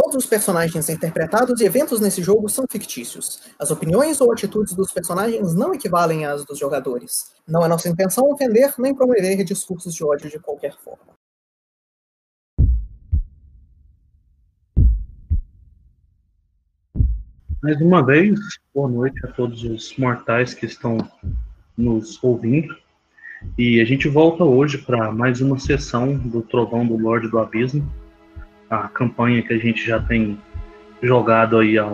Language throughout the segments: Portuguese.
Todos os personagens interpretados e eventos nesse jogo são fictícios. As opiniões ou atitudes dos personagens não equivalem às dos jogadores. Não é nossa intenção ofender nem promover discursos de ódio de qualquer forma. Mais uma vez, boa noite a todos os mortais que estão nos ouvindo. E a gente volta hoje para mais uma sessão do Trovão do Lorde do Abismo, a campanha que a gente já tem jogado aí há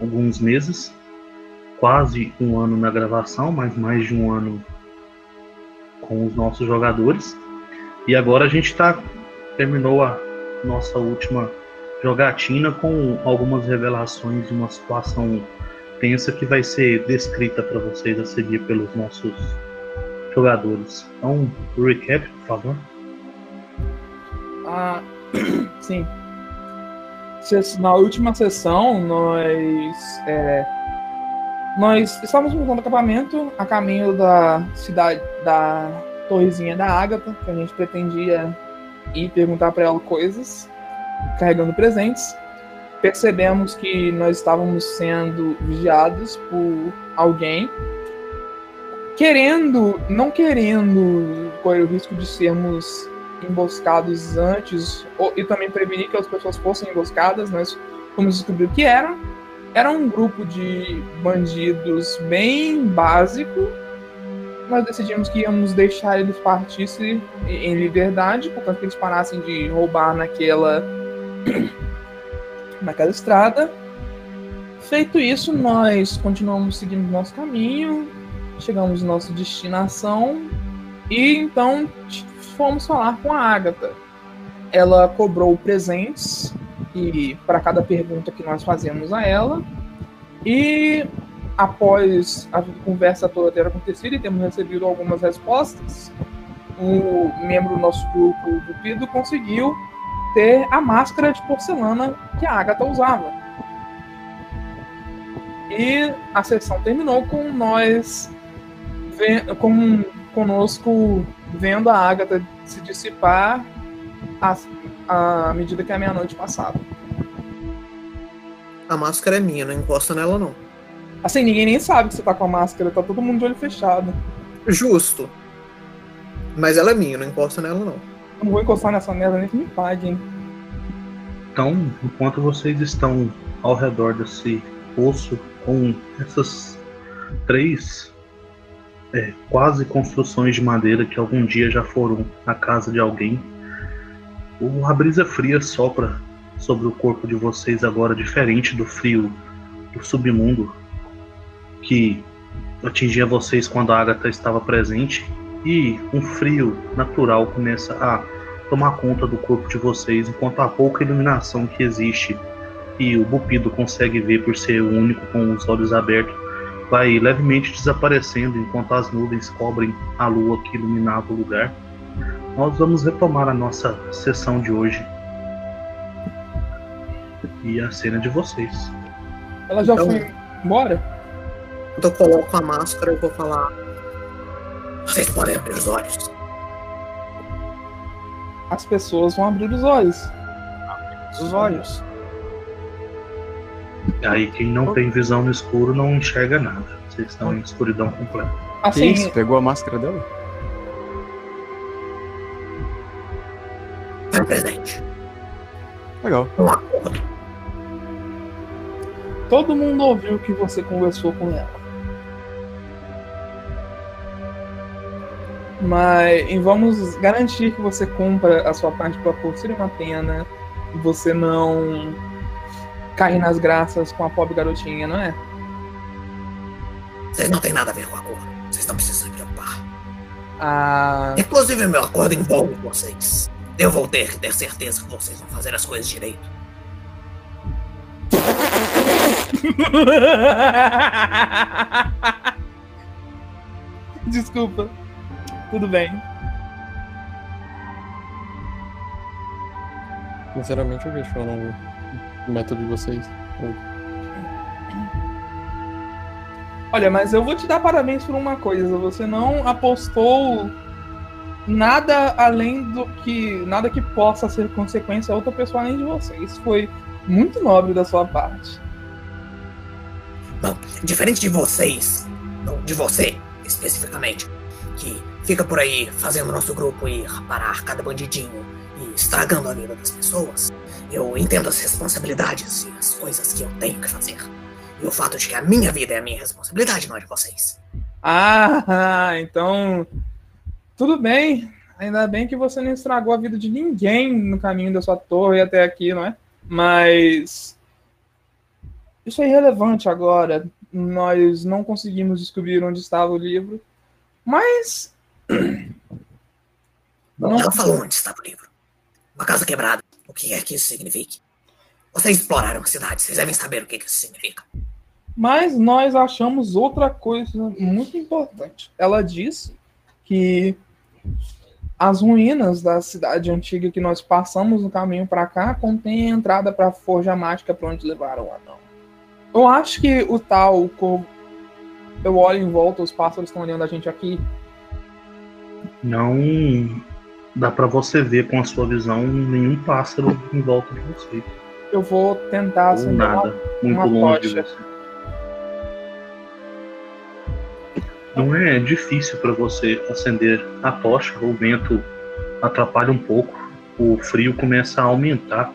alguns meses, quase um ano na gravação, mas mais de um ano com os nossos jogadores. E agora a gente tá terminou a nossa última jogatina com algumas revelações de uma situação tensa que vai ser descrita para vocês a seguir pelos nossos jogadores. Então, recap, por favor. Ah, sim. Na última sessão, nós é, nós estávamos montando acampamento a caminho da cidade da Torrezinha da Ágata, que a gente pretendia ir perguntar para ela coisas, carregando presentes. Percebemos que nós estávamos sendo vigiados por alguém querendo, não querendo correr o risco de sermos emboscados antes ou, e também prevenir que as pessoas fossem emboscadas, nós fomos descobrir que era. Era um grupo de bandidos bem básico. Nós decidimos que íamos deixar eles partissem em liberdade, portanto que eles parassem de roubar naquela naquela estrada. Feito isso, nós continuamos seguindo nosso caminho, chegamos na nossa destinação e então fomos falar com a Agatha. Ela cobrou presentes e para cada pergunta que nós fazemos a ela. E após a conversa toda ter acontecido e temos recebido algumas respostas, um membro do nosso grupo do Pido conseguiu ter a máscara de porcelana que a Agatha usava. E a sessão terminou com nós com, conosco vendo a Agatha se dissipar à medida que a meia-noite passava. A máscara é minha, não encosta nela não. Assim, ninguém nem sabe que você tá com a máscara, tá todo mundo de olho fechado. Justo. Mas ela é minha, não encosta nela não. Eu não vou encostar nessa merda nem que me paguem. Então, enquanto vocês estão ao redor desse poço com essas três é, quase construções de madeira que algum dia já foram na casa de alguém. A brisa fria sopra sobre o corpo de vocês agora, diferente do frio do submundo que atingia vocês quando a Agatha estava presente. E um frio natural começa a tomar conta do corpo de vocês, enquanto a pouca iluminação que existe e o Bupido consegue ver por ser o único com os olhos abertos vai levemente desaparecendo enquanto as nuvens cobrem a lua que iluminava o lugar. Nós vamos retomar a nossa sessão de hoje. E a cena de vocês. Ela já então, foi embora? Então eu coloco a máscara e vou falar. Vocês podem abrir os olhos. As pessoas vão abrir os olhos. Os olhos. Aí quem não tem visão no escuro não enxerga nada. Vocês estão em escuridão completa. Assim, isso? Pegou a máscara dela? Foi presente. Legal. Todo mundo ouviu que você conversou com ela. Mas vamos garantir que você cumpra a sua parte para por ser uma pena. Você não cair nas graças com a pobre garotinha, não é? Vocês não tem nada a ver com a cor. Vocês não precisam se preocupar. Ah... Inclusive, meu acordo envolve vocês. Eu vou ter que ter certeza que vocês vão fazer as coisas direito. Desculpa. Tudo bem. Sinceramente, eu questiono o método de vocês. Olha, mas eu vou te dar parabéns por uma coisa. Você não apostou nada além do que. nada que possa ser consequência a outra pessoa além de você. Isso foi Muito nobre da sua parte. Bom, diferente de vocês, não de você especificamente, que fica por aí fazendo nosso grupo ir parar cada bandidinho e estragando a vida das pessoas, eu entendo as responsabilidades e as coisas que eu tenho que fazer. E o fato de que a minha vida é a minha responsabilidade, não é de vocês. Ah, então. Tudo bem. Ainda bem que você não estragou a vida de ninguém no caminho da sua torre até aqui, não é? Mas. Isso é irrelevante agora. Nós não conseguimos descobrir onde estava o livro. Mas. Não. Ela falou onde estava o livro. Uma casa quebrada. O que é que isso signifique? Vocês exploraram a cidade, vocês devem saber o que isso significa. Mas nós achamos outra coisa muito importante. Ela disse que as ruínas da cidade antiga que nós passamos no caminho para cá contêm a entrada para a forja mágica para onde levaram o anão. Eu acho que o tal, o corvo, eu olho em volta, os pássaros estão olhando a gente aqui. Não dá para você ver com a sua visão nenhum pássaro em volta de você. Eu vou tentar Ou nada, uma, muito uma longe tocha. de você. Não é difícil para você acender a tocha, o vento atrapalha um pouco, o frio começa a aumentar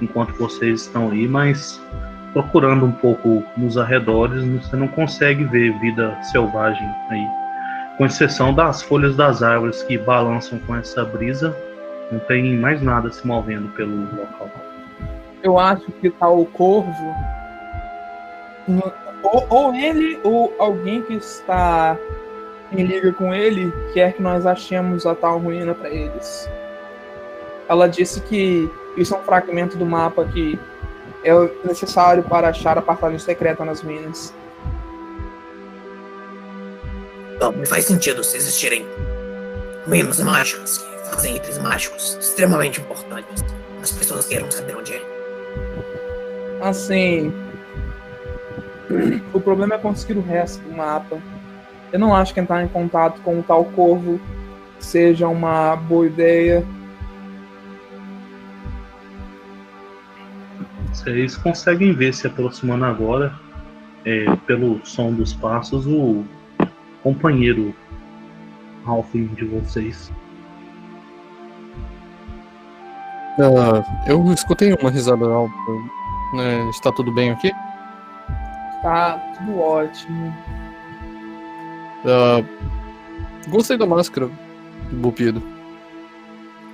enquanto vocês estão aí, mas procurando um pouco nos arredores, você não consegue ver vida selvagem aí. Com exceção das folhas das árvores que balançam com essa brisa, não tem mais nada se movendo pelo local. Eu acho que tá o corvo ou, ou ele ou alguém que está em liga com ele quer que nós achemos a tal ruína para eles. Ela disse que isso é um fragmento do mapa que é necessário para achar a passagem secreta nas minas. Bom, me faz sentido se existirem ruínas mágicas que fazem itens mágicos extremamente importantes. As pessoas queiram saber onde é. Assim, o problema é conseguir o resto do mapa. Eu não acho que entrar em contato com o tal corvo seja uma boa ideia. Vocês conseguem ver se aproximando agora, é, pelo som dos passos, o companheiro Halfling de vocês. Uh, eu escutei uma risada alta. Né? Está tudo bem aqui? Tá tudo ótimo. Uh, gostei da máscara, Bupido.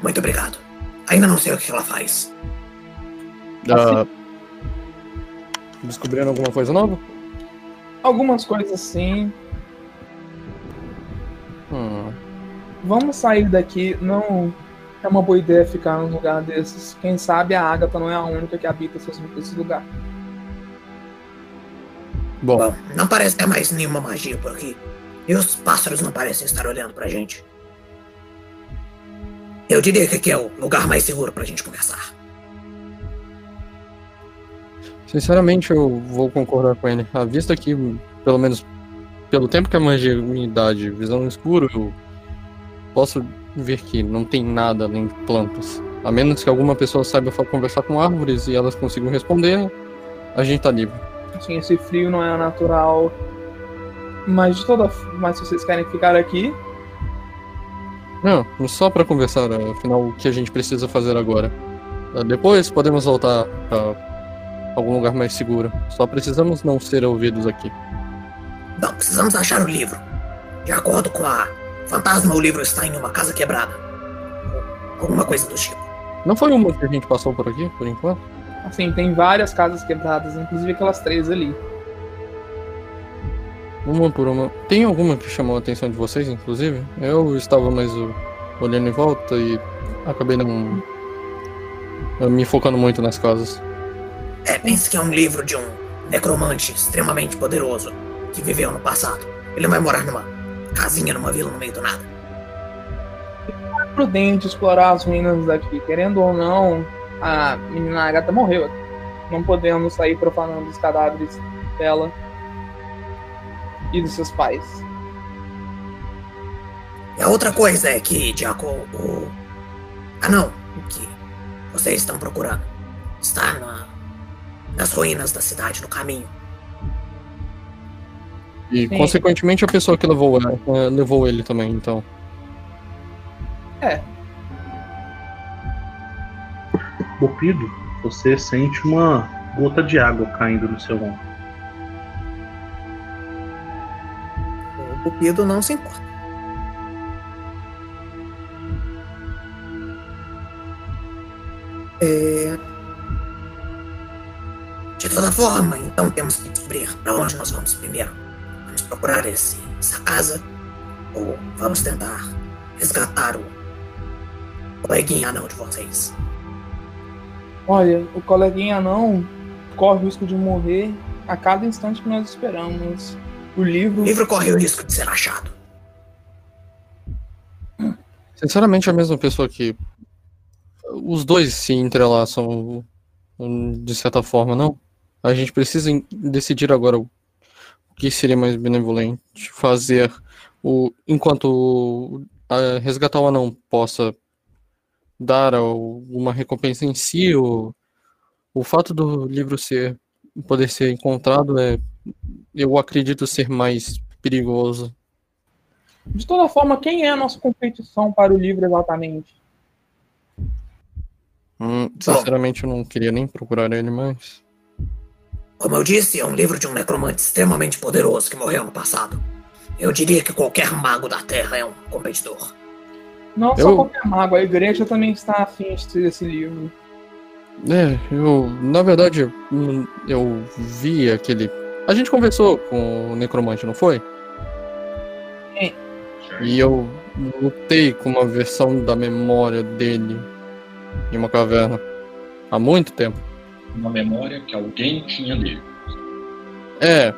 Muito obrigado. Ainda não sei o que ela faz. Uh, descobrindo alguma coisa nova? Algumas coisas sim. Hum. Vamos sair daqui. Não é uma boa ideia ficar num lugar desses. Quem sabe a Agatha não é a única que habita esse lugar. Bom. Bom, não parece ter mais nenhuma magia por aqui. E os pássaros não parecem estar olhando pra gente. Eu diria que aqui é o lugar mais seguro pra gente conversar. Sinceramente, eu vou concordar com ele. A vista aqui, pelo menos pelo tempo que a magia me dá de visão no escuro, eu posso ver que não tem nada além de plantas. A menos que alguma pessoa saiba conversar com árvores e elas consigam responder, a gente tá livre. Assim, esse frio não é natural. Mas de toda mas se vocês querem ficar aqui. Não, só para conversar, afinal, o que a gente precisa fazer agora. Ah, depois podemos voltar para algum lugar mais seguro. Só precisamos não ser ouvidos aqui. Não, precisamos achar o livro. De acordo com a fantasma, o livro está em uma casa quebrada. Alguma coisa do tipo. Não foi uma que a gente passou por aqui, por enquanto? Assim, tem várias casas quebradas, inclusive aquelas três ali. Uma por uma. Tem alguma que chamou a atenção de vocês, inclusive? Eu estava mais olhando em volta e acabei não me focando muito nas casas. É, pense que é um livro de um necromante extremamente poderoso que viveu no passado. Ele vai morar numa casinha numa vila no meio do nada. É prudente explorar as ruínas daqui, querendo ou não, a menina Agatha morreu. Não podemos sair profanando os cadáveres dela e dos seus pais. E a outra coisa é que, Jaco, o. Ah, não. O que vocês estão procurando está na nas ruínas da cidade no caminho. E, Sim. consequentemente, a pessoa que levou, eh, levou ele também, então. É, Bopido, você sente uma gota de água caindo no seu ombro. O Cupido não se importa. É, De toda forma, então temos que descobrir para onde nós vamos primeiro. Procurar esse, essa casa ou vamos tentar resgatar o coleguinha anão de vocês. olha, o coleguinha não corre o risco de morrer a cada instante que nós esperamos. O livro. O livro corre o risco de ser achado. Sinceramente, a mesma pessoa que. Os dois se entrelaçam de certa forma, não? A gente precisa decidir agora o que seria mais benevolente. Fazer o. Enquanto a- resgatar o anão possa dar ao- uma recompensa em si, o, o fato do livro ser poder ser encontrado é. Eu acredito ser mais perigoso. De toda forma, quem é a nossa competição para o livro exatamente? Hum, sinceramente, eu não queria nem procurar ele mais. Como eu disse, é um livro de um necromante extremamente poderoso que morreu no passado. Eu diria que qualquer mago da Terra é um competidor. Não só Eu- qualquer mago, a igreja também está afim de ter esse livro. É, eu, na verdade, eu vi aquele. A gente conversou com o necromante, não foi? E eu lutei com uma versão da memória dele em uma caverna há muito tempo. Uma memória que alguém tinha dele. É,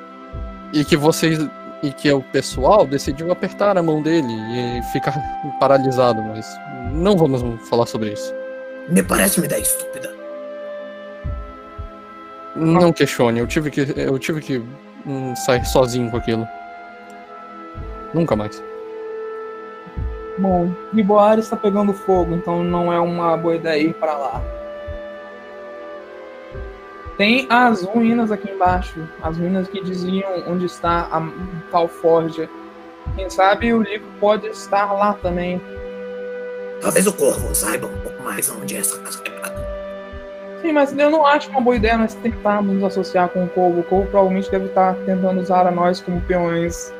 e que vocês. E que o pessoal decidiu apertar a mão dele e ficar paralisado, mas não vamos falar sobre isso. Me parece uma ideia estúpida. Não questione, eu tive que. Eu tive que hum, sair sozinho com aquilo. Nunca mais. Bom, Riboar está pegando fogo, então não é uma boa ideia ir para lá. Tem as ruínas aqui embaixo, as ruínas que diziam onde está a tal forja. Quem sabe o livro pode estar lá também. Talvez o Corvo saiba um pouco mais onde é essa casa quebrada. Sim, mas eu não acho uma boa ideia nós tentarmos nos associar com o Corvo. O Corvo provavelmente deve estar tentando usar a nós como peões.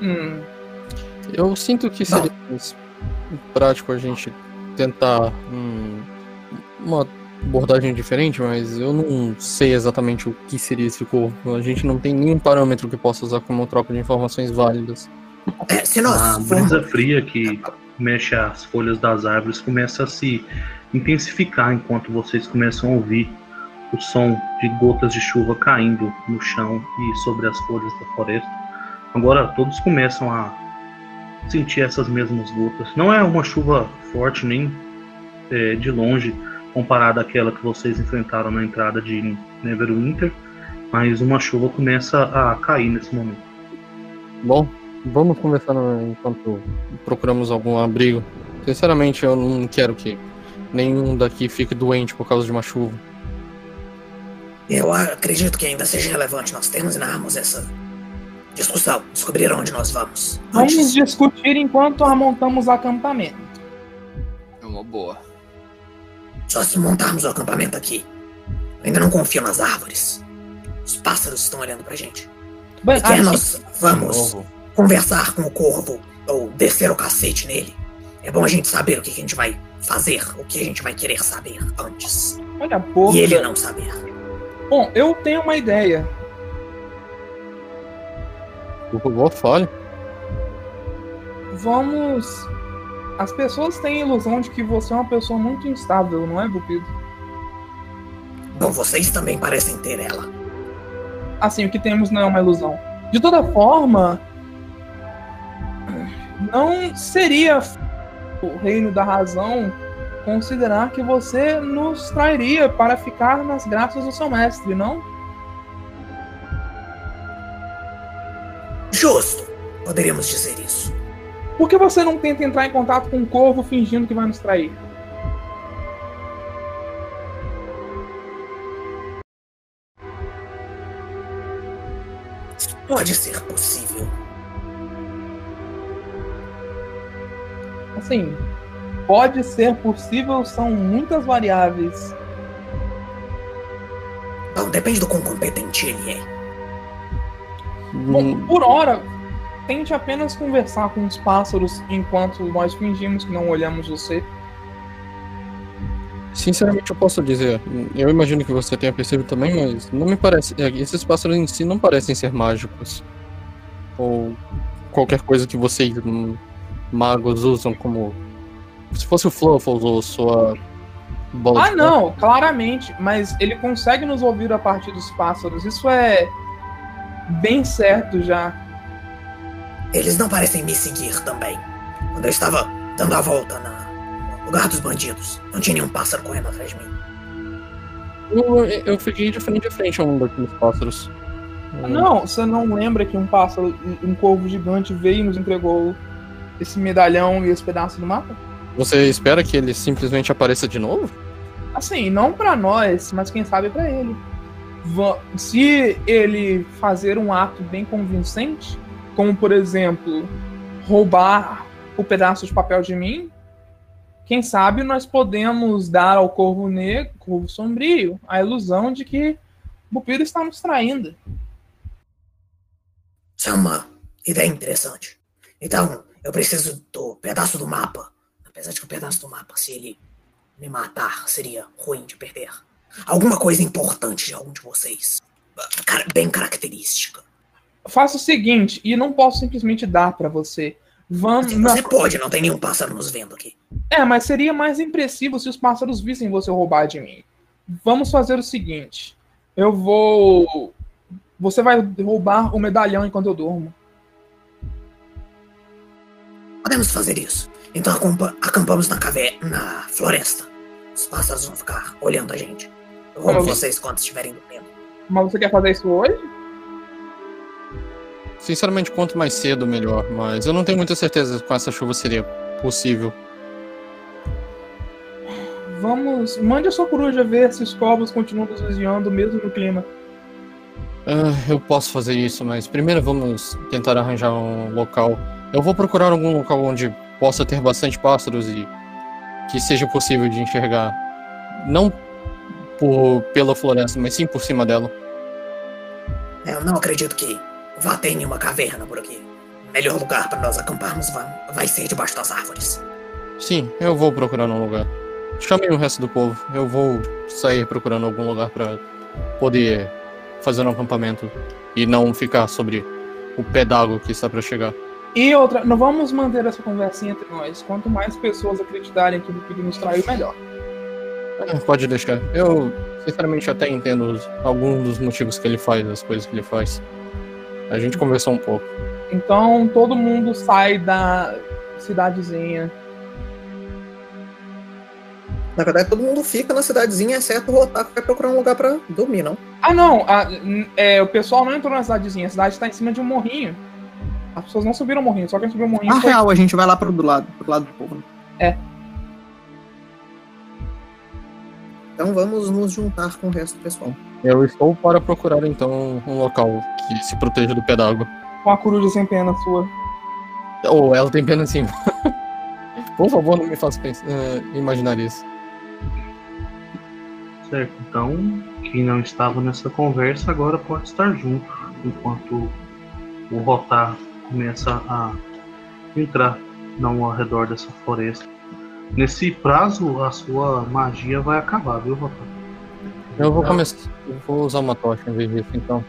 Hum, Eu sinto que seria mais prático a gente tentar hum, uma abordagem diferente, mas eu não sei exatamente o que seria esse corpo. A gente não tem nenhum parâmetro que possa usar como troca de informações válidas. É, se nós A brisa fria que mexe as folhas das árvores começa a se intensificar enquanto vocês começam a ouvir o som de gotas de chuva caindo no chão e sobre as folhas da floresta. Agora todos começam a sentir essas mesmas gotas. Não é uma chuva forte nem é, de longe comparada àquela que vocês enfrentaram na entrada de Neverwinter, mas uma chuva começa a cair nesse momento. Bom, vamos conversar enquanto procuramos algum abrigo. Sinceramente, eu não quero que nenhum daqui fique doente por causa de uma chuva. Eu acredito que ainda seja relevante nós terminarmos essa discussão, descobrir onde nós vamos. vamos Antes, discutir enquanto montamos acampamento. É uma boa. Só se montarmos o acampamento aqui. Eu ainda não confio nas árvores. Os pássaros estão olhando pra gente. Quer assim, nós vamos conversar com o corvo ou descer o cacete nele, é bom a gente saber o que que a gente vai fazer, o que a gente vai querer saber antes. olha, porra. E ele não saber. Bom, eu tenho uma ideia. Por favor, fale. Vamos. As pessoas têm a ilusão de que você é uma pessoa muito instável, não é, Bupido? Bom, vocês também parecem ter ela. Assim, o que temos não é uma ilusão. De toda forma, não seria o reino da razão considerar que você nos trairia para ficar nas graças do seu mestre, não? Justo, poderíamos dizer isso. Por que você não tenta entrar em contato com o corvo fingindo que vai nos trair? Pode ser possível. Assim, pode ser possível, são muitas variáveis. Bom, depende do quão competente ele é. Bom, por hora, tente apenas conversar com os pássaros enquanto nós fingimos que não olhamos você. Sinceramente, eu posso dizer, eu imagino que você tenha percebido também, mas não me parece. é, Esses pássaros em si não parecem ser mágicos. Ou qualquer coisa que vocês, hum, magos, usam como. Se fosse o Fluffles ou sua. Bola Ah, não, claramente, mas ele consegue nos ouvir a partir dos pássaros. Isso é bem certo já. Eles não parecem me seguir também. Quando eu estava dando a volta na, no lugar dos bandidos, não tinha nenhum pássaro correndo atrás de mim. Eu, eu fiquei de frente a frente a um daqueles pássaros. Hum, Não, você não lembra que um pássaro, um corvo gigante veio e nos entregou esse medalhão e esse pedaço do mapa? Você espera que ele simplesmente apareça de novo? Assim, não pra nós, mas quem sabe pra ele. Se ele fazer um ato bem convincente, como por exemplo, roubar o pedaço de papel de mim, quem sabe nós podemos dar ao corvo negro, corvo sombrio, a ilusão de que o Bupiro está nos traindo. Isso é uma ideia interessante. Então, eu preciso do pedaço do mapa. Apesar de que o pedaço do mapa, se ele me matar, seria ruim de perder. Alguma coisa importante de algum de vocês. Bem característica. Faça o seguinte, e não posso simplesmente dar pra você. Vamos. Assim, você pode, não tem nenhum pássaro nos vendo aqui. É, mas seria mais impressivo se os pássaros vissem você roubar de mim. Vamos fazer o seguinte. Eu vou. Você vai roubar o medalhão enquanto eu durmo. Podemos fazer isso. Então acampa- acampamos na caverna, na floresta. Os pássaros vão ficar olhando a gente. Eu roubo Vamos. vocês quando estiverem dormindo. Mas você quer fazer isso hoje? Sinceramente, quanto mais cedo, melhor. Mas eu não tenho muita certeza com essa chuva seria possível. Vamos. Mande a sua coruja ver se os corvos continuam nos vigiando mesmo no clima. Ah, eu posso fazer isso, mas primeiro vamos tentar arranjar um local. Eu vou procurar algum local onde possa ter bastante pássaros e que seja possível de enxergar. Não por, pela floresta, mas sim por cima dela. É, Eu não acredito que vá ter nenhuma caverna por aqui. O melhor lugar para nós acamparmos vai, vai ser debaixo das árvores. Sim, eu vou procurar um lugar. Chamei o resto do povo. Eu vou sair procurando algum lugar para poder fazer um acampamento e não ficar sobre o pé d'água que está para chegar. E outra, não vamos manter essa conversinha entre nós. Quanto mais pessoas acreditarem que o Bupiro nos traiu, melhor. Ah, Pode deixar. Eu, sinceramente, até entendo alguns dos motivos que ele faz, as coisas que ele faz. A gente conversou um pouco. Então todo mundo sai da cidadezinha. Na verdade, todo mundo fica na cidadezinha, exceto o Rotaku que vai procurar um lugar pra dormir, não? Ah, não. a- n- é, o pessoal não entrou na cidadezinha. A cidade está em cima de um morrinho. As pessoas não subiram o morrinho, só quem subiu o morrinho Na foi. real, a gente vai lá pro do lado, pro lado do povo. É. Então vamos nos juntar com o resto do pessoal. Eu estou para procurar, então, um local que se proteja do pé d'água. Com a coruja sem pena sua. Ou ela tem pena sim. Por favor, não me faça pensar, eh, imaginar isso. Certo, então quem não estava nessa conversa agora pode estar junto, enquanto o Rotar começa a entrar não ao redor dessa floresta. Nesse prazo, a sua magia vai acabar, viu, Rotar? Eu vou Não. começar. Eu vou usar uma tocha em vez disso, então.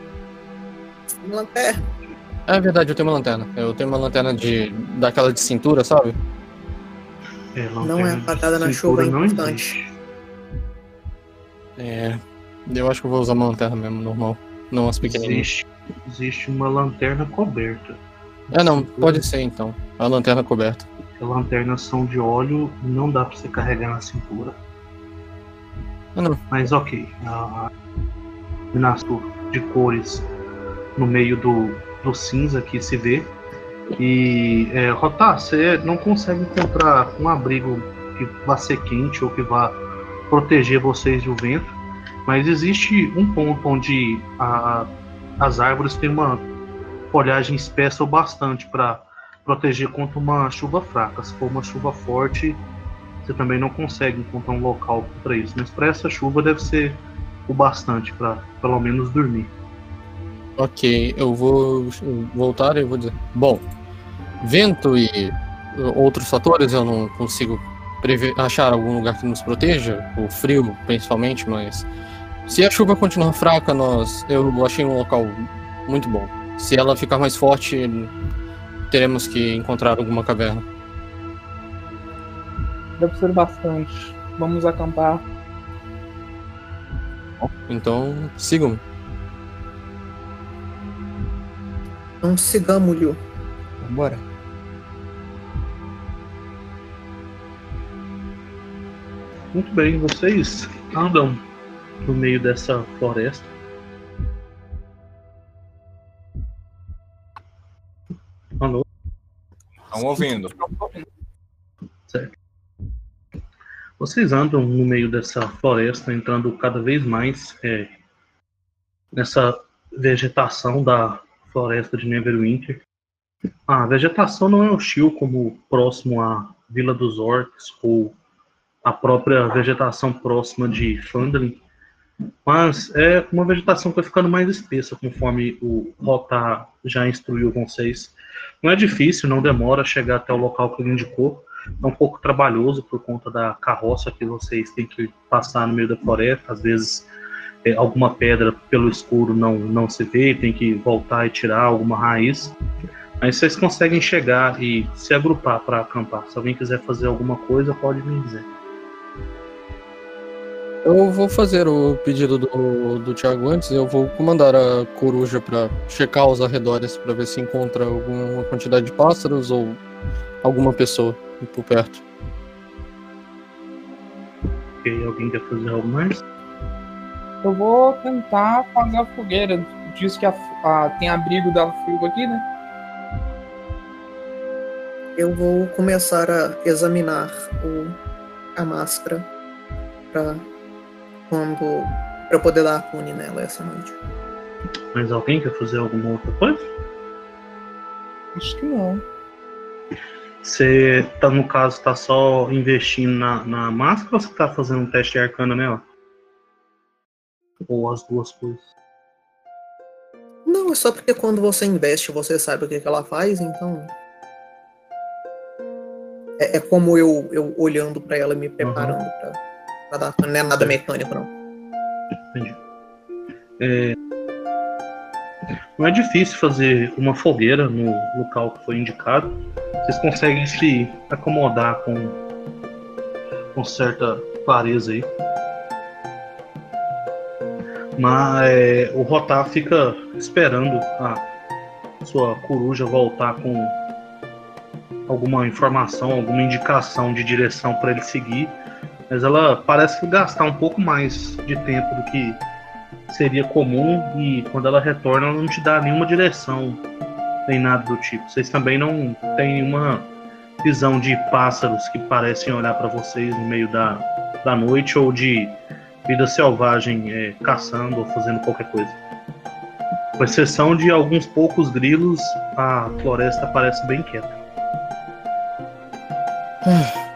Lanterna. É verdade, eu tenho uma lanterna. Eu tenho uma lanterna de. daquela de cintura, sabe? É, Não é de apagada na chuva, é importante. É. Eu acho que eu vou usar uma lanterna mesmo, normal. Não as pequenininhas. Existe, existe uma lanterna coberta. É, não, pode ser então. A lanterna coberta. As lanternas são de óleo e não dá pra você carregar na cintura. Mas ok. A combinação de cores no meio do, do cinza que se vê. E é, Rotar, você não consegue encontrar um abrigo que vá ser quente ou que vá proteger vocês do vento. Mas existe um ponto onde a- as árvores têm uma folhagem espessa o bastante para proteger contra uma chuva fraca. Se for uma chuva forte, você também não consegue encontrar um local para isso. Mas para essa chuva deve ser o bastante para pelo menos dormir. Ok, eu vou voltar e vou dizer. Bom, vento e outros fatores eu não consigo prever, achar algum lugar que nos proteja, o frio principalmente, mas se a chuva continuar fraca, nós eu achei um local muito bom. Se ela ficar mais forte, teremos que encontrar alguma caverna. Deve ser bastante. Vamos acampar. Então, sigam-me. Então sigamos-lhe. Vambora. Muito bem, vocês andam no meio dessa floresta. Alô? Estão ouvindo. Certo. Vocês andam no meio dessa floresta, entrando cada vez mais é, nessa vegetação da floresta de Neverwinter. A vegetação não é hostil como próximo à Vila dos Orcs ou a própria vegetação próxima de Fandalin, mas é uma vegetação que vai ficando mais espessa conforme o Rota já instruiu vocês. Não é difícil, não demora chegar até o local que ele indicou. É um pouco trabalhoso por conta da carroça que vocês têm que passar no meio da floresta. Às vezes é, alguma pedra pelo escuro não, não se vê, tem que voltar e tirar alguma raiz. Mas vocês conseguem chegar e se agrupar para acampar. Se alguém quiser fazer alguma coisa, pode me dizer. Eu vou fazer o pedido do, do Thiago antes. Eu vou comandar a coruja para checar os arredores para ver se encontra alguma quantidade de pássaros ou alguma pessoa por perto. Ok, alguém quer fazer algo mais? Eu vou tentar fazer a fogueira. Diz que a, a- tem abrigo da frio aqui, né? Eu vou começar a examinar o, a máscara para quando para poder dar a pune nela essa noite. Mas alguém quer fazer alguma outra coisa? Acho que não. Você tá, no caso, tá só investindo na, na máscara ou você tá fazendo um teste de arcana nela? Ou as duas coisas? Não, é só porque quando você investe você sabe o que, que ela faz, então. É, é como eu, eu olhando pra ela e me preparando pra, pra dar. Não é nada mecânico, não. Entendi. É, Não é difícil fazer uma fogueira no local que foi indicado. Vocês conseguem se acomodar com, com certa clareza aí. Mas é, o Rotar fica esperando a sua coruja voltar com alguma informação, alguma indicação de direção para ele seguir. Mas ela parece gastar um pouco mais de tempo do que seria comum e quando ela retorna ela não te dá nenhuma direção nem nada do tipo. Vocês também não têm nenhuma visão de pássaros que parecem olhar para vocês no meio da, da noite ou de vida selvagem é, caçando ou fazendo qualquer coisa. Com exceção de alguns poucos grilos, a floresta parece bem quieta.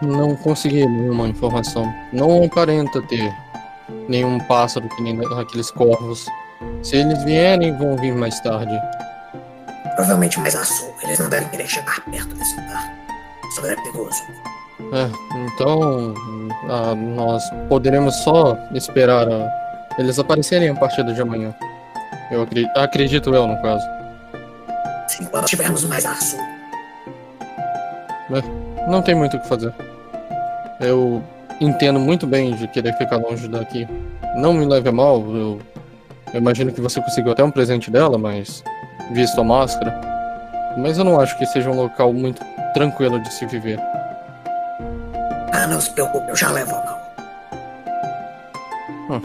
Não consegui nenhuma informação. Não aparenta ter nenhum pássaro que nem aqueles corvos. Se eles vierem, vão vir mais tarde. Provavelmente mais a sul. Eles não devem querer chegar perto desse lugar. Isso é perigoso. É, então ah, nós poderemos só esperar a- eles aparecerem a partir de amanhã. Eu acri- acredito eu, no caso. Sim, quando estivermos mais a sul. Não tem muito o que fazer. Eu entendo muito bem de querer ficar longe daqui. Não me leve a mal, eu, eu imagino que você conseguiu até um presente dela, mas visto a máscara. Mas eu não acho que seja um local muito tranquilo de se viver. Ah, não se preocupe, eu já levo a mão.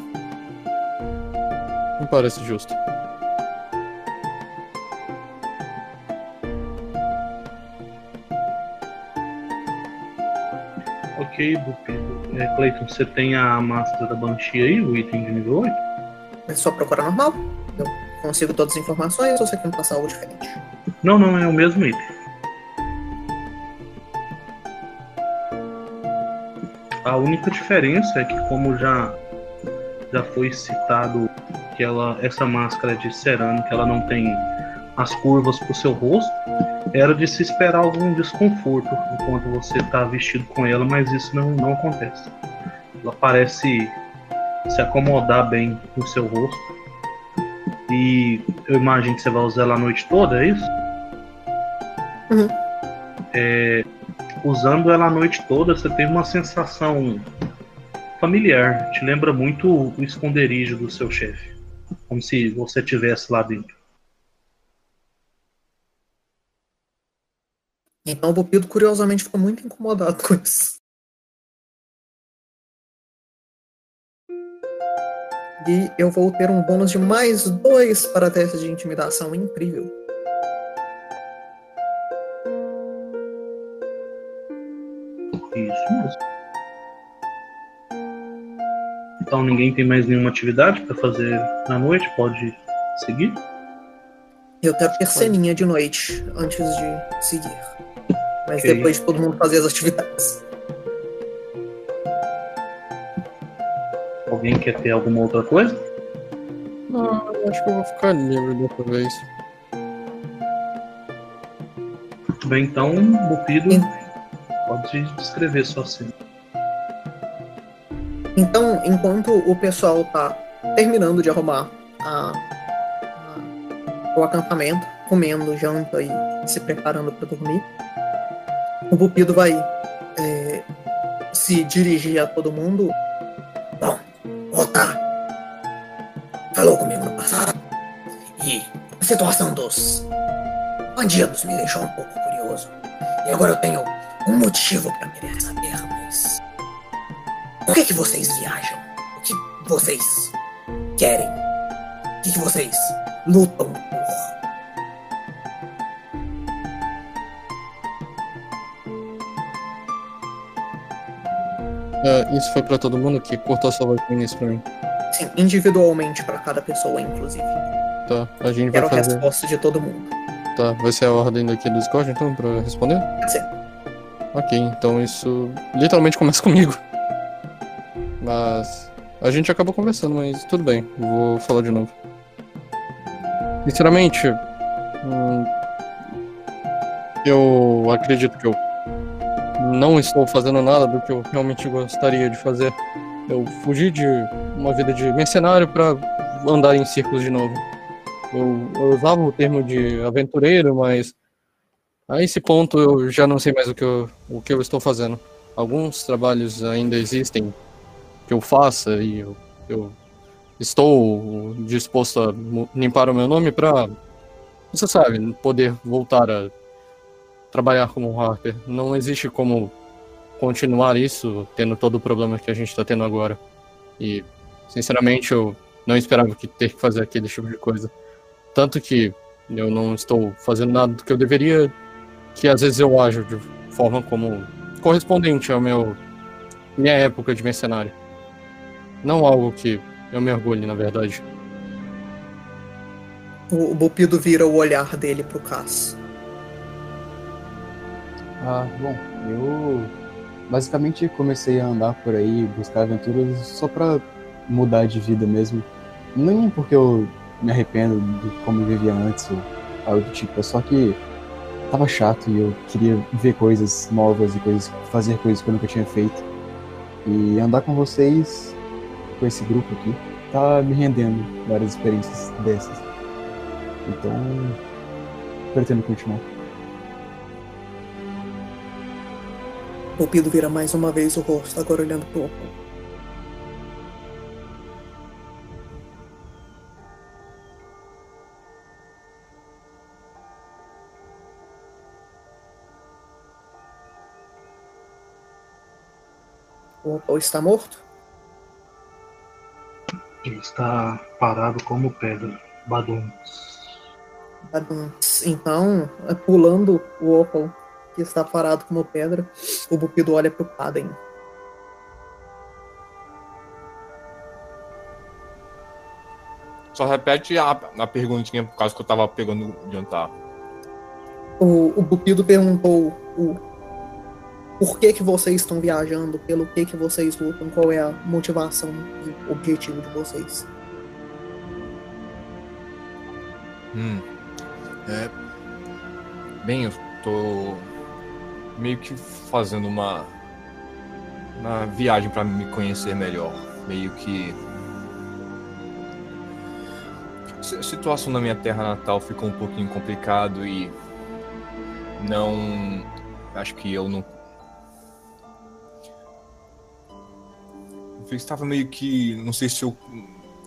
Me parece justo. Ok, Bupido. É, Cleiton, você tem a máscara da Banshee aí, o item de nível 8? É só procurar normal. Eu consigo todas as informações ou você quer passar algo diferente? Não, não, é o mesmo item. A única diferença é que como já já foi citado que ela essa máscara é de cerâmica, ela não tem as curvas para o seu rosto, era de se esperar algum desconforto enquanto você está vestido com ela, mas isso não, não acontece. Ela parece se acomodar bem no seu rosto. E eu imagino que você vai usar ela a noite toda, é isso? Uhum. É, usando ela a noite toda, você tem uma sensação familiar. Te lembra muito o esconderijo do seu chefe. Como se você estivesse lá dentro. Então o Bupido curiosamente ficou muito incomodado com isso. E eu vou ter um bônus de mais dois para teste de intimidação incrível. Isso mesmo. Então ninguém tem mais nenhuma atividade para fazer na noite? Pode seguir? Eu quero ter ceninha de noite antes de seguir. Mas Ok. depois de todo mundo fazer as atividades. Alguém quer ter alguma outra coisa? Não, eu acho que eu vou ficar livre dessa vez. Muito bem, então, Bupido, pode descrever sua cena. Então, enquanto o pessoal tá terminando de arrumar a- a- o acampamento, comendo janta e se preparando para dormir, o Bupido vai é, se dirigir a todo mundo. Bom, Ota falou comigo no passado e a situação dos bandidos me deixou um pouco curioso. E agora eu tenho um motivo para querer saber, mas. Por que, que vocês viajam? O que vocês querem? O que, que vocês lutam É, isso foi pra todo mundo que cortou sua voz no início pra mim. Sim, individualmente para cada pessoa, inclusive. Tá, a gente vai Quero a fazer. resposta de todo mundo. Tá, vai ser a ordem daqui do Discord então pra responder? Pode ser. Ok, então isso literalmente começa comigo. Mas a gente acabou conversando, mas tudo bem, vou falar de novo. Sinceramente, hum, eu acredito que eu não estou fazendo nada do que eu realmente gostaria de fazer. Eu fugi de uma vida de mercenário para andar em círculos de novo. Eu, eu usava o termo de aventureiro, mas a esse ponto eu já não sei mais o que eu, o que eu estou fazendo. Alguns trabalhos ainda existem que eu faça e eu, eu estou disposto a limpar o meu nome para, você sabe, poder voltar a trabalhar como um Harper. Não existe como continuar isso tendo todo o problema que a gente está tendo agora. E, sinceramente, eu não esperava que ter que fazer aquele tipo de coisa. Tanto que eu não estou fazendo nada do que eu deveria, que às vezes eu ajo de forma como correspondente ao meu minha época de mercenário. Não algo que eu me orgulhe, na verdade. O, o Bupido vira o olhar dele pro Cass. Ah, bom, eu basicamente comecei a andar por aí, buscar aventuras só pra mudar de vida mesmo. Nem porque eu me arrependo de como eu vivia antes ou algo do tipo, é só que tava chato e eu queria ver coisas novas e coisas, fazer coisas que eu nunca tinha feito. E andar com vocês, com esse grupo aqui, tá me rendendo várias experiências dessas. Então, pretendo continuar. O Bupido vira mais uma vez o rosto, agora olhando pro Opal. O Opal está morto? Ele está parado como pedra. Badum. Baduns. Então, é, pulando o Opal, que está parado como pedra, o Bupido olha pro Paden. Só repete a, a perguntinha por causa que eu tava pegando o jantar. O, o Bupido perguntou o por que, que vocês estão viajando, pelo que, que vocês lutam, qual é a motivação e objetivo de vocês. Hum. É. Bem, eu tô meio que fazendo uma uma viagem para me conhecer melhor, meio que a situação na minha terra natal ficou um pouquinho complicado e não acho que eu não eu estava meio que não sei se eu,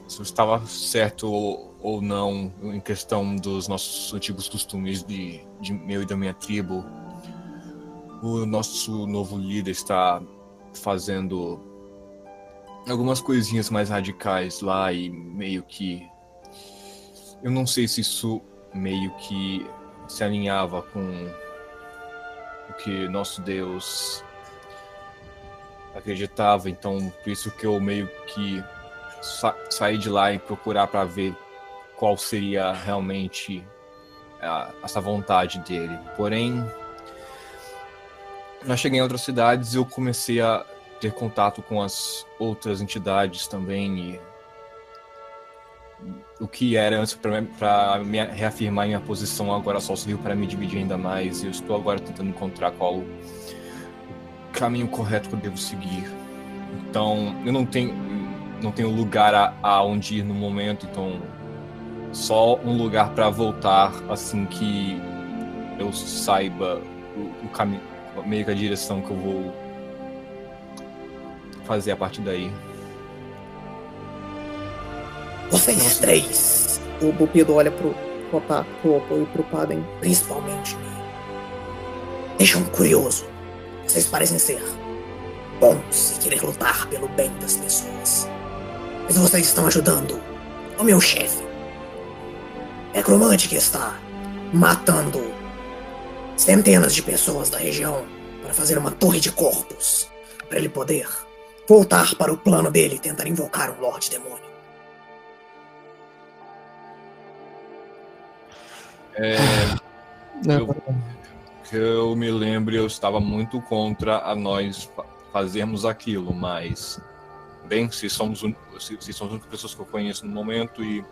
se eu estava certo ou, ou não em questão dos nossos antigos costumes de, de meu e da minha tribo o nosso novo líder está fazendo algumas coisinhas mais radicais lá e meio que eu não sei se isso meio que se alinhava com o que nosso Deus acreditava, então por isso que eu meio que sa saí de lá e procurar para ver qual seria realmente a, essa vontade dele. Porém, nós cheguei em outras cidades e eu comecei a ter contato com as outras entidades também e o que era antes para reafirmar minha posição agora só serviu para me dividir ainda mais eu estou agora tentando encontrar qual o caminho correto que eu devo seguir. Então eu não tenho não tenho lugar a, a onde ir no momento então só um lugar para voltar assim que eu saiba o, o caminho meio que a direção que eu vou fazer a partir daí. Vocês Nossa. três. O Bupido olha pro Popá, pro Oppo e pro Paden. Principalmente me deixam curioso. Vocês parecem ser bons e querer lutar pelo bem das pessoas. Mas vocês estão ajudando o meu chefe. Necromante que está matando centenas de pessoas da região para fazer uma torre de corpos, para ele poder voltar para o plano dele e tentar invocar um Lorde Demônio. É, eu, que eu me lembro, eu estava muito contra a nós fazermos aquilo, mas bem, se somos se, se somos as únicas pessoas que eu conheço no momento e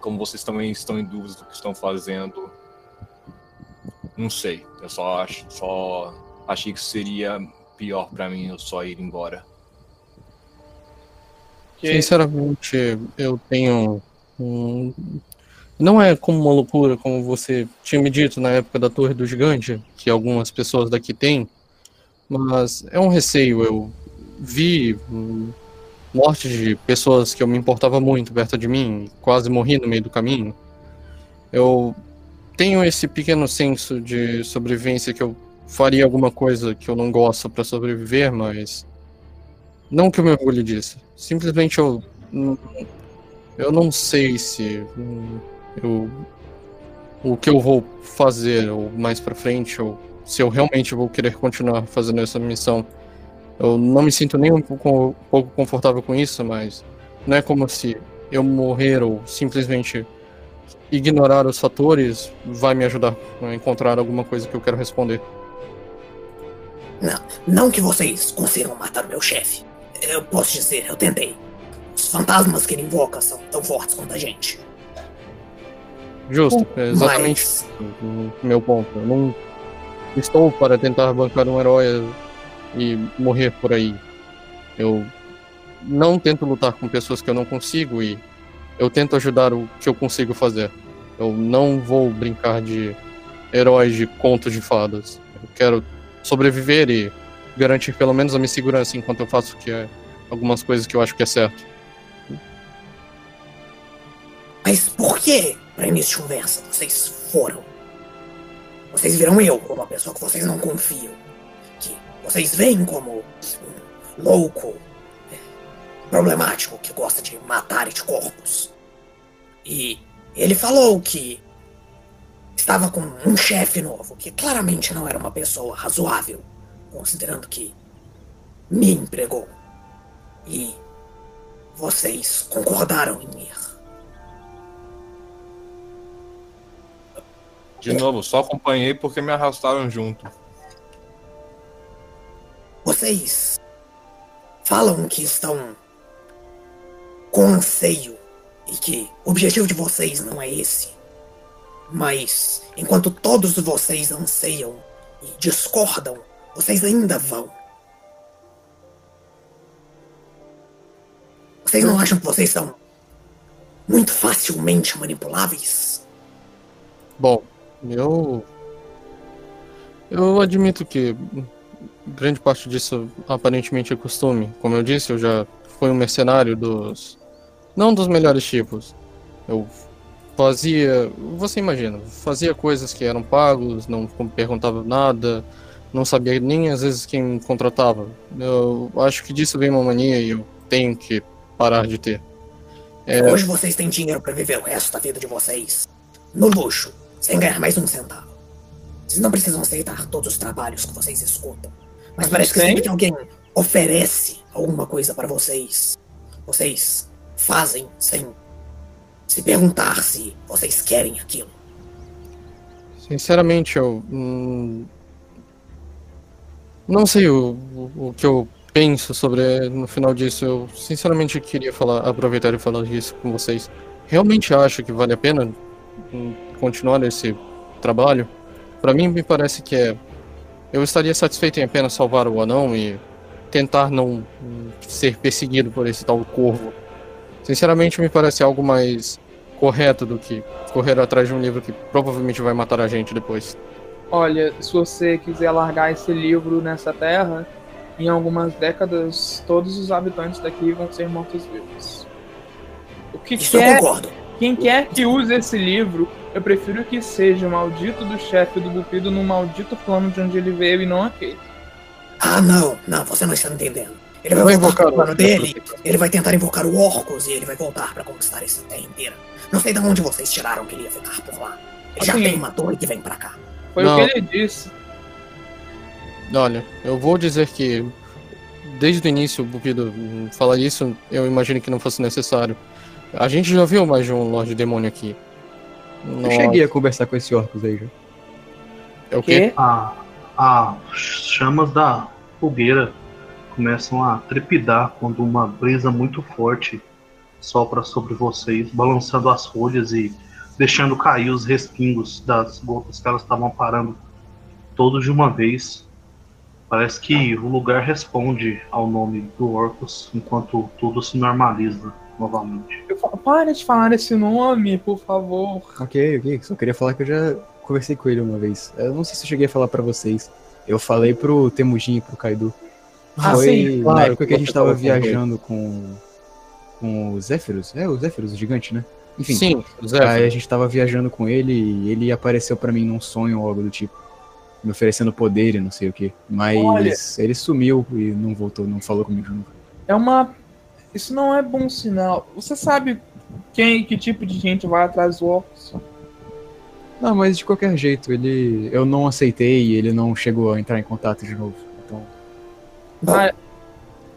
como vocês também estão em dúvida do que estão fazendo, não sei. Eu só acho, só achei que seria pior para mim eu só ir embora. Sinceramente, eu tenho um... Não é como uma loucura, como você tinha me dito na época da Torre do Gigante, que algumas pessoas daqui têm, mas é um receio. Eu vi mortes de pessoas que eu me importava muito perto de mim, quase morri no meio do caminho. Eu tenho esse pequeno senso de sobrevivência que eu faria alguma coisa que eu não gosto para sobreviver, mas não que eu me orgulhe disso. Simplesmente eu eu não sei se eu o que eu vou fazer ou mais para frente ou se eu realmente vou querer continuar fazendo essa missão. Eu não me sinto nem um pouco, um pouco confortável com isso, mas não é como se eu morrer ou simplesmente ignorar os fatores vai me ajudar a encontrar alguma coisa que eu quero responder. Não, não que vocês consigam matar o meu chefe. Eu posso dizer, eu tentei. Os fantasmas que ele invoca são tão fortes quanto a gente. Justo, é exatamente Mas... o meu ponto. Eu não estou para tentar bancar um herói e morrer por aí. Eu não tento lutar com pessoas que eu não consigo e eu tento ajudar o que eu consigo fazer. Eu não vou brincar de heróis de contos de fadas. Eu quero sobreviver e garantir pelo menos a minha segurança enquanto eu faço que é algumas coisas que eu acho que é certo. Mas por que, para início de conversa, vocês foram? Vocês viram eu como uma pessoa que vocês não confiam. Que vocês veem como um louco, problemático, que gosta de matar de corpos. E ele falou que estava com um chefe novo, que claramente não era uma pessoa razoável, considerando que me empregou. E vocês concordaram em ir. De novo, só acompanhei porque me arrastaram junto. Vocês falam que estão com anseio e que o objetivo de vocês não é esse. Mas enquanto todos vocês anseiam e discordam, vocês ainda vão. Vocês não acham que vocês são muito facilmente manipuláveis? Bom, eu. Eu admito que grande parte disso aparentemente é costume. Como eu disse, eu já fui um mercenário dos. Não dos melhores tipos. Eu fazia. Você imagina, fazia coisas que eram pagos, não perguntava nada, não sabia nem às vezes quem contratava. Eu acho que disso vem uma mania e eu tenho que parar de ter. É, Hoje vocês têm dinheiro para viver o resto da vida de vocês. No luxo, sem ganhar mais um centavo. Vocês não precisam aceitar todos os trabalhos que vocês escutam. Mas parece que sempre que alguém oferece alguma coisa para vocês, vocês fazem sem se perguntar se vocês querem aquilo. Sinceramente, eu. hum, não sei o, o, o que eu penso sobre no final disso. Eu sinceramente queria falar, aproveitar e falar isso com vocês. Realmente acho que vale a pena hum, continuar esse trabalho? Para mim, me parece que é. Eu estaria satisfeito em apenas salvar o anão e tentar não hum, ser perseguido por esse tal corvo. Sinceramente, me parece algo mais correto do que correr atrás de um livro que provavelmente vai matar a gente depois. Olha, se você quiser largar esse livro nessa terra, em algumas décadas todos os habitantes daqui vão ser mortos-vivos. O que Isso eu quer, concordo. quem quer que use esse livro, eu prefiro que seja o maldito do chefe do Bupido no maldito plano de onde ele veio e não aquele. Ah, não, não, você não está entendendo. Ele vai invocar plano o- dele, ele vai tentar invocar o Orcus e ele vai voltar para conquistar essa terra inteira. Não sei de onde vocês tiraram que ele ia ficar por lá. Ele já Assim- tem uma torre que vem pra cá. Foi Não. o que ele disse. Olha, eu vou dizer que desde o início o Bupido falar isso, eu imagino que não fosse necessário. A gente já viu mais de um Lorde Demônio aqui. Eu cheguei a conversar com esse Orcus aí já. É o quê? A, a chamas da fogueira começam a trepidar quando uma brisa muito forte sopra sobre vocês, balançando as folhas e deixando cair os respingos das gotas que elas estavam parando todos de uma vez. Parece que o lugar responde ao nome do Orcus enquanto tudo se normaliza novamente. Eu falo, Para de falar esse nome, por favor. Ok, ok. Só queria falar que eu já conversei com ele uma vez. Eu não sei se eu cheguei a falar pra vocês. Eu falei pro Temujin e pro Kaido. Ah, Foi sim, na claro, época que a gente você tava falou com ele. viajando com, com o Zéfiros. É, o Zéfiros, o gigante, né? Enfim, Sim, aí a gente tava viajando com ele e ele apareceu pra mim num sonho ou algo do tipo. Me oferecendo poder e não sei o que. Mas Olha. ele sumiu e não voltou, não falou comigo nunca. É uma. Isso não é bom sinal. Você sabe quem, que tipo de gente vai atrás do Orcus? Não, mas de qualquer jeito, ele. Eu não aceitei e ele não chegou a entrar em contato de novo. Bom,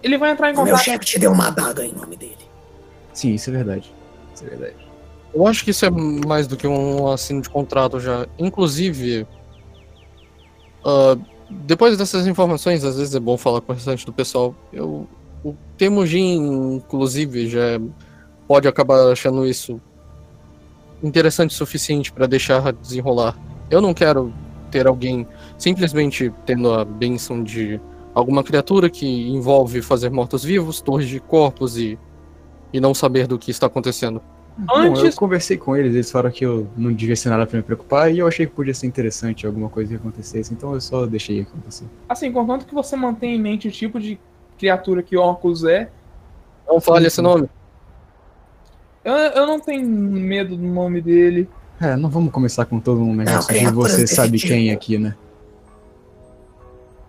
Ele vai entrar em o meu contato. chefe te deu uma adaga em nome dele. Sim, isso é verdade. Isso é verdade. Eu acho que isso é mais do que um assino de contrato já. Inclusive, ah, depois dessas informações, às vezes é bom falar com o restante do pessoal. Eu, o Temujin, inclusive, já pode acabar achando isso interessante o suficiente para deixar desenrolar. Eu não quero ter alguém simplesmente tendo a benção de alguma criatura que envolve fazer mortos-vivos, torres de corpos e, e não saber do que está acontecendo. Bom, eu Antes, conversei com eles, eles falaram que eu não devia ser nada pra me preocupar e eu achei que podia ser interessante alguma coisa que acontecesse, então eu só deixei acontecer. assim, contanto que você mantém em mente o tipo de criatura que Orcus é, Não fale esse nome. eu, eu não tenho medo do nome dele. É, não vamos começar com todo um negócio de criaturas você sabe tipo. quem aqui, né?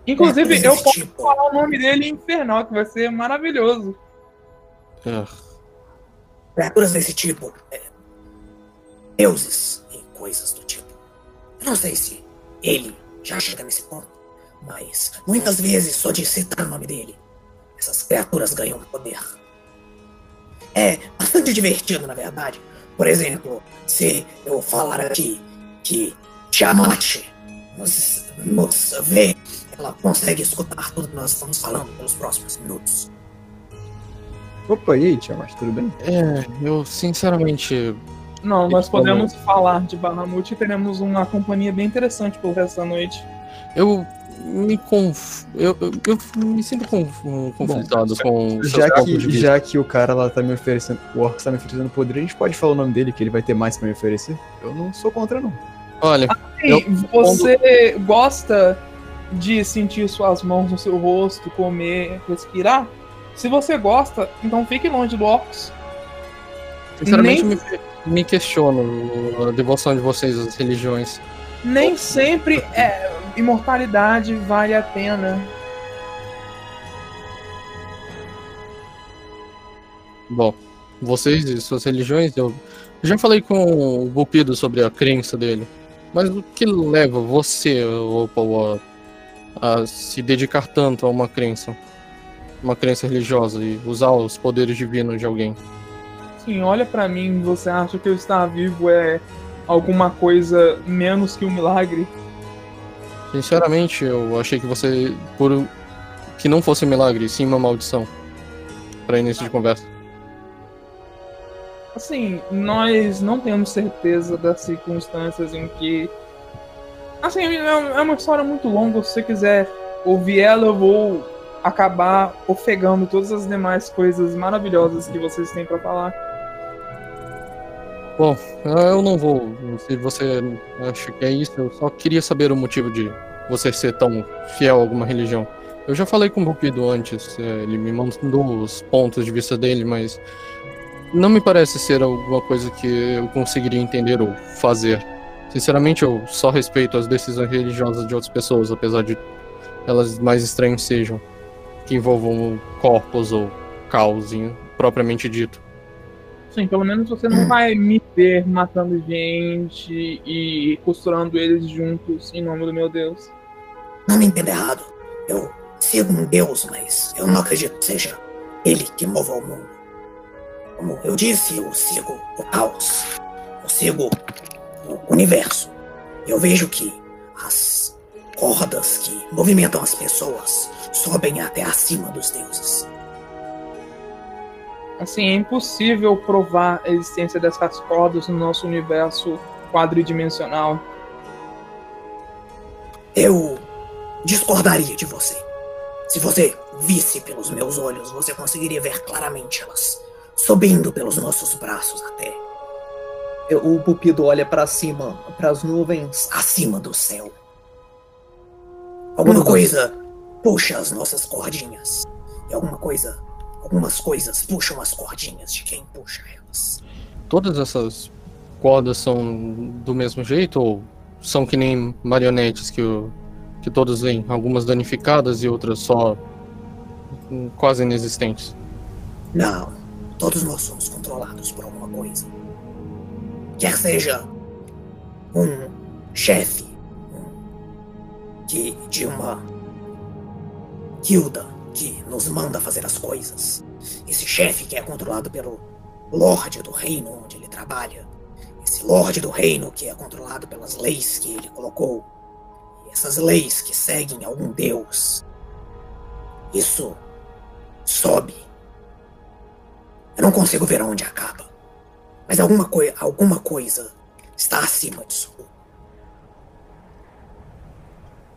Inclusive, Criaturas eu posso tipo. falar o nome dele em infernal, que vai ser maravilhoso. Ah, Criaturas desse tipo. é, deuses e coisas do tipo. Eu não sei se ele já chega nesse ponto, mas muitas vezes só de citar o nome dele, essas criaturas ganham poder. é bastante divertido, na verdade. Por exemplo, se eu falar aqui que Tiamat nos, nos vê, ela consegue escutar tudo que nós estamos falando pelos próximos minutos. Opa, e aí, Tiamat, tudo bem? É, eu sinceramente. Não, nós podemos falar de Bahamut e teremos uma companhia bem interessante pelo resto da noite. Eu me conf... eu, eu, eu me sinto conf... conflitado com o Já que, já que o cara lá tá me oferecendo, o Orc tá me oferecendo poder, a gente pode falar o nome dele, que ele vai ter mais pra me oferecer? Eu não sou contra, não. Olha, você gosta de sentir suas mãos no seu rosto, comer, respirar? Se você gosta, então fique longe do Orcs. sinceramente Nem- me, me questiono a devoção de vocês às religiões. Nem sempre é, imortalidade vale a pena. Bom, vocês e suas religiões, eu já falei com o Bupido sobre a crença dele. Mas o que leva você, Opal, a, a se dedicar tanto a uma crença? Uma crença religiosa e usar os poderes divinos de alguém? Sim, olha pra mim, você acha que eu estar vivo é alguma coisa menos que um milagre? Sinceramente, eu achei que você. por que não fosse um milagre, sim uma maldição. Pra início de conversa. Assim, nós não temos certeza das circunstâncias em que. Assim, é é uma história muito longa. Se você quiser ouvir ela, eu vou acabar ofegando todas as demais coisas maravilhosas que vocês têm pra falar. Bom, eu não vou. Se você acha que é isso, eu só queria saber o motivo de você ser tão fiel a alguma religião. Eu já falei com o Bupido antes, é, ele me mandou os pontos de vista dele, mas não me parece ser alguma coisa que eu conseguiria entender ou fazer. Sinceramente, eu só respeito as decisões religiosas de outras pessoas, apesar de elas mais estranhas sejam, que envolvam corpos ou caos em- propriamente dito. Sim, pelo menos você não vai me ver matando gente e costurando eles juntos em nome do meu Deus. Não me entenda errado. Eu sigo um Deus, mas eu não acredito que seja ele que mova o mundo. Como eu disse, eu sigo o caos. Eu sigo o universo. Eu vejo que as cordas que movimentam as pessoas sobem até acima dos deuses. Assim, é impossível provar a existência dessas cordas no nosso universo quadridimensional. Eu discordaria de você. Se você visse pelos meus olhos, você conseguiria ver claramente elas subindo pelos nossos braços até Eu- O Pupido olha pra cima, pras nuvens. acima do céu. Alguma coisa puxa as nossas cordinhas. E alguma coisa, algumas coisas puxam as cordinhas de quem puxa elas. Todas essas cordas são do mesmo jeito ou são que nem marionetes que, o, que todos veem? Algumas danificadas e outras só hum, quase inexistentes. Não, todos nós somos controlados por alguma coisa. Quer seja um chefe um, que de uma guilda que nos manda fazer as coisas. Esse chefe que é controlado pelo lorde do reino onde ele trabalha. Esse lorde do reino que é controlado pelas leis que ele colocou. E essas leis que seguem algum deus. Isso sobe eu não consigo ver onde acaba. Mas alguma, coi alguma coisa está acima disso.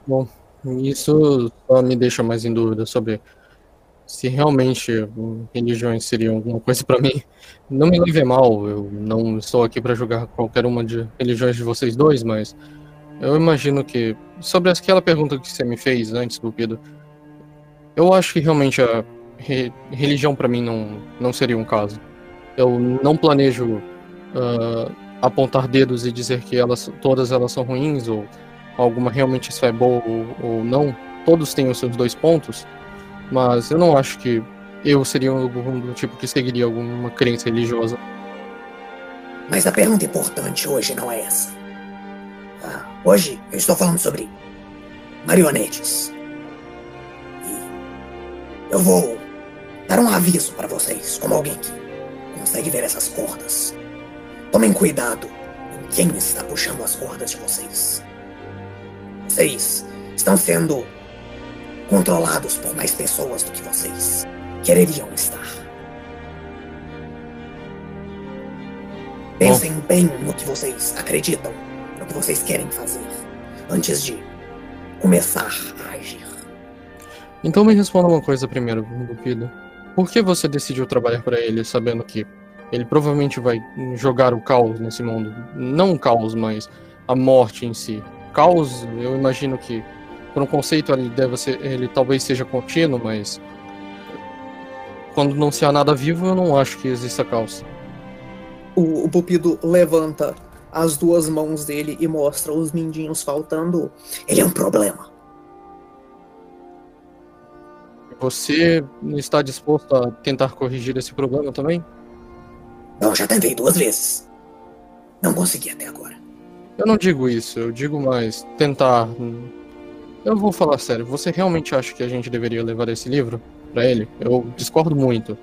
Bom, isso só me deixa mais em dúvida sobre se realmente religiões seriam alguma coisa pra mim. Não me leve mal, eu não estou aqui pra julgar qualquer uma de religiões de vocês dois, mas eu imagino que sobre aquela pergunta que você me fez antes, Bupido, eu acho que realmente a re- religião pra mim não, não seria um caso. Eu não planejo ah, apontar dedos e dizer que elas todas elas são ruins ou alguma realmente isso é boa ou, ou não. Todos têm os seus dois pontos, mas eu não acho que eu seria algum do tipo que seguiria alguma crença religiosa. Mas a pergunta importante hoje não é essa. Ah, hoje eu estou falando sobre marionetes. E eu vou dar um aviso para vocês, como alguém que consegue ver essas cordas. Tomem cuidado em quem está puxando as cordas de vocês. Vocês estão sendo controlados por mais pessoas do que vocês quereriam estar. Pensem bem no que vocês acreditam, no que vocês querem fazer, antes de começar a agir. Então me responda uma coisa primeiro, Lupido. Por que você decidiu trabalhar para ele sabendo que ele provavelmente vai jogar o caos nesse mundo? Não o caos, mas a morte em si. Caos, eu imagino que por um conceito ele deve ser, ele talvez seja contínuo, mas quando não se há nada vivo, eu não acho que exista caos. O, o Pupido levanta as duas mãos dele e mostra os mindinhos faltando. Ele é um problema. Você está disposto a tentar corrigir esse problema também? Eu já tentei duas vezes. Não consegui até agora. Eu não digo isso, eu digo mais tentar. Eu vou falar sério, você realmente acha que a gente deveria levar esse livro para ele? Eu discordo muito.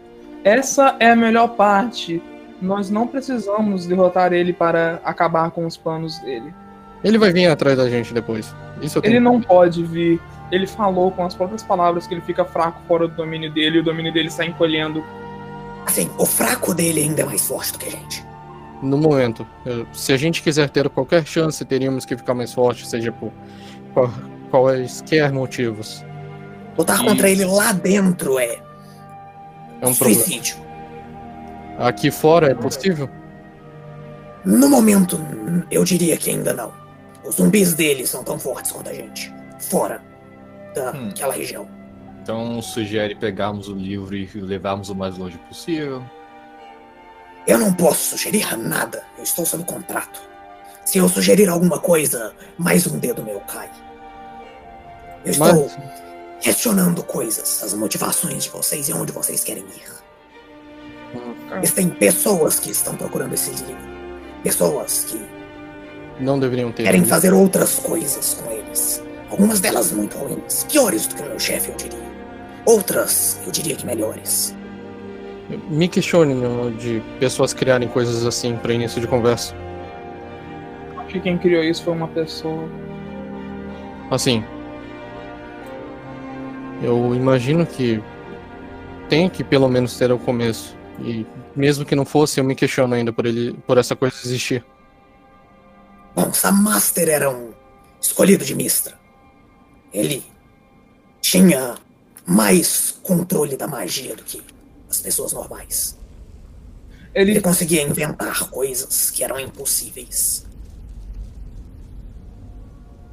Essa é a melhor parte. Nós não precisamos derrotar ele para acabar com os planos dele. Ele vai vir atrás da gente depois. Isso eu tenho... Ele não pode vir. Ele falou com as próprias palavras que ele fica fraco fora do domínio dele e o domínio dele está encolhendo. Assim, o fraco dele ainda é mais forte do que a gente. No momento, se a gente quiser ter qualquer chance, teríamos que ficar mais forte, seja por quaisquer motivos. Lutar contra ele lá dentro é É um problema. suicídio. Aqui fora é possível? No momento, eu diria que ainda não. Os zumbis dele são tão fortes quanto a gente. Fora Hum. daquela região. Então sugere pegarmos o livro e levarmos o mais longe possível. Eu não posso sugerir nada. Eu estou sob contrato. Se eu sugerir alguma coisa, mais um dedo meu cai. Eu estou Mas questionando coisas, as motivações de vocês e onde vocês querem ir. hum, Existem pessoas que estão procurando esse livro. Pessoas que não deveriam ter. querem fazer outras coisas com eles. Algumas delas muito ruins, piores do que o meu chefe, eu diria. Outras, eu diria que melhores. Me questione no- de pessoas criarem coisas assim para início de conversa. Acho que quem criou isso foi uma pessoa. Assim, eu imagino que tem que pelo menos ter o começo. E mesmo que não fosse, eu me questiono ainda por ele, por essa coisa existir. Bom, Sam Master era um escolhido de Mistra. Ele tinha mais controle da magia do que as pessoas normais. Ele Ele conseguia inventar coisas que eram impossíveis.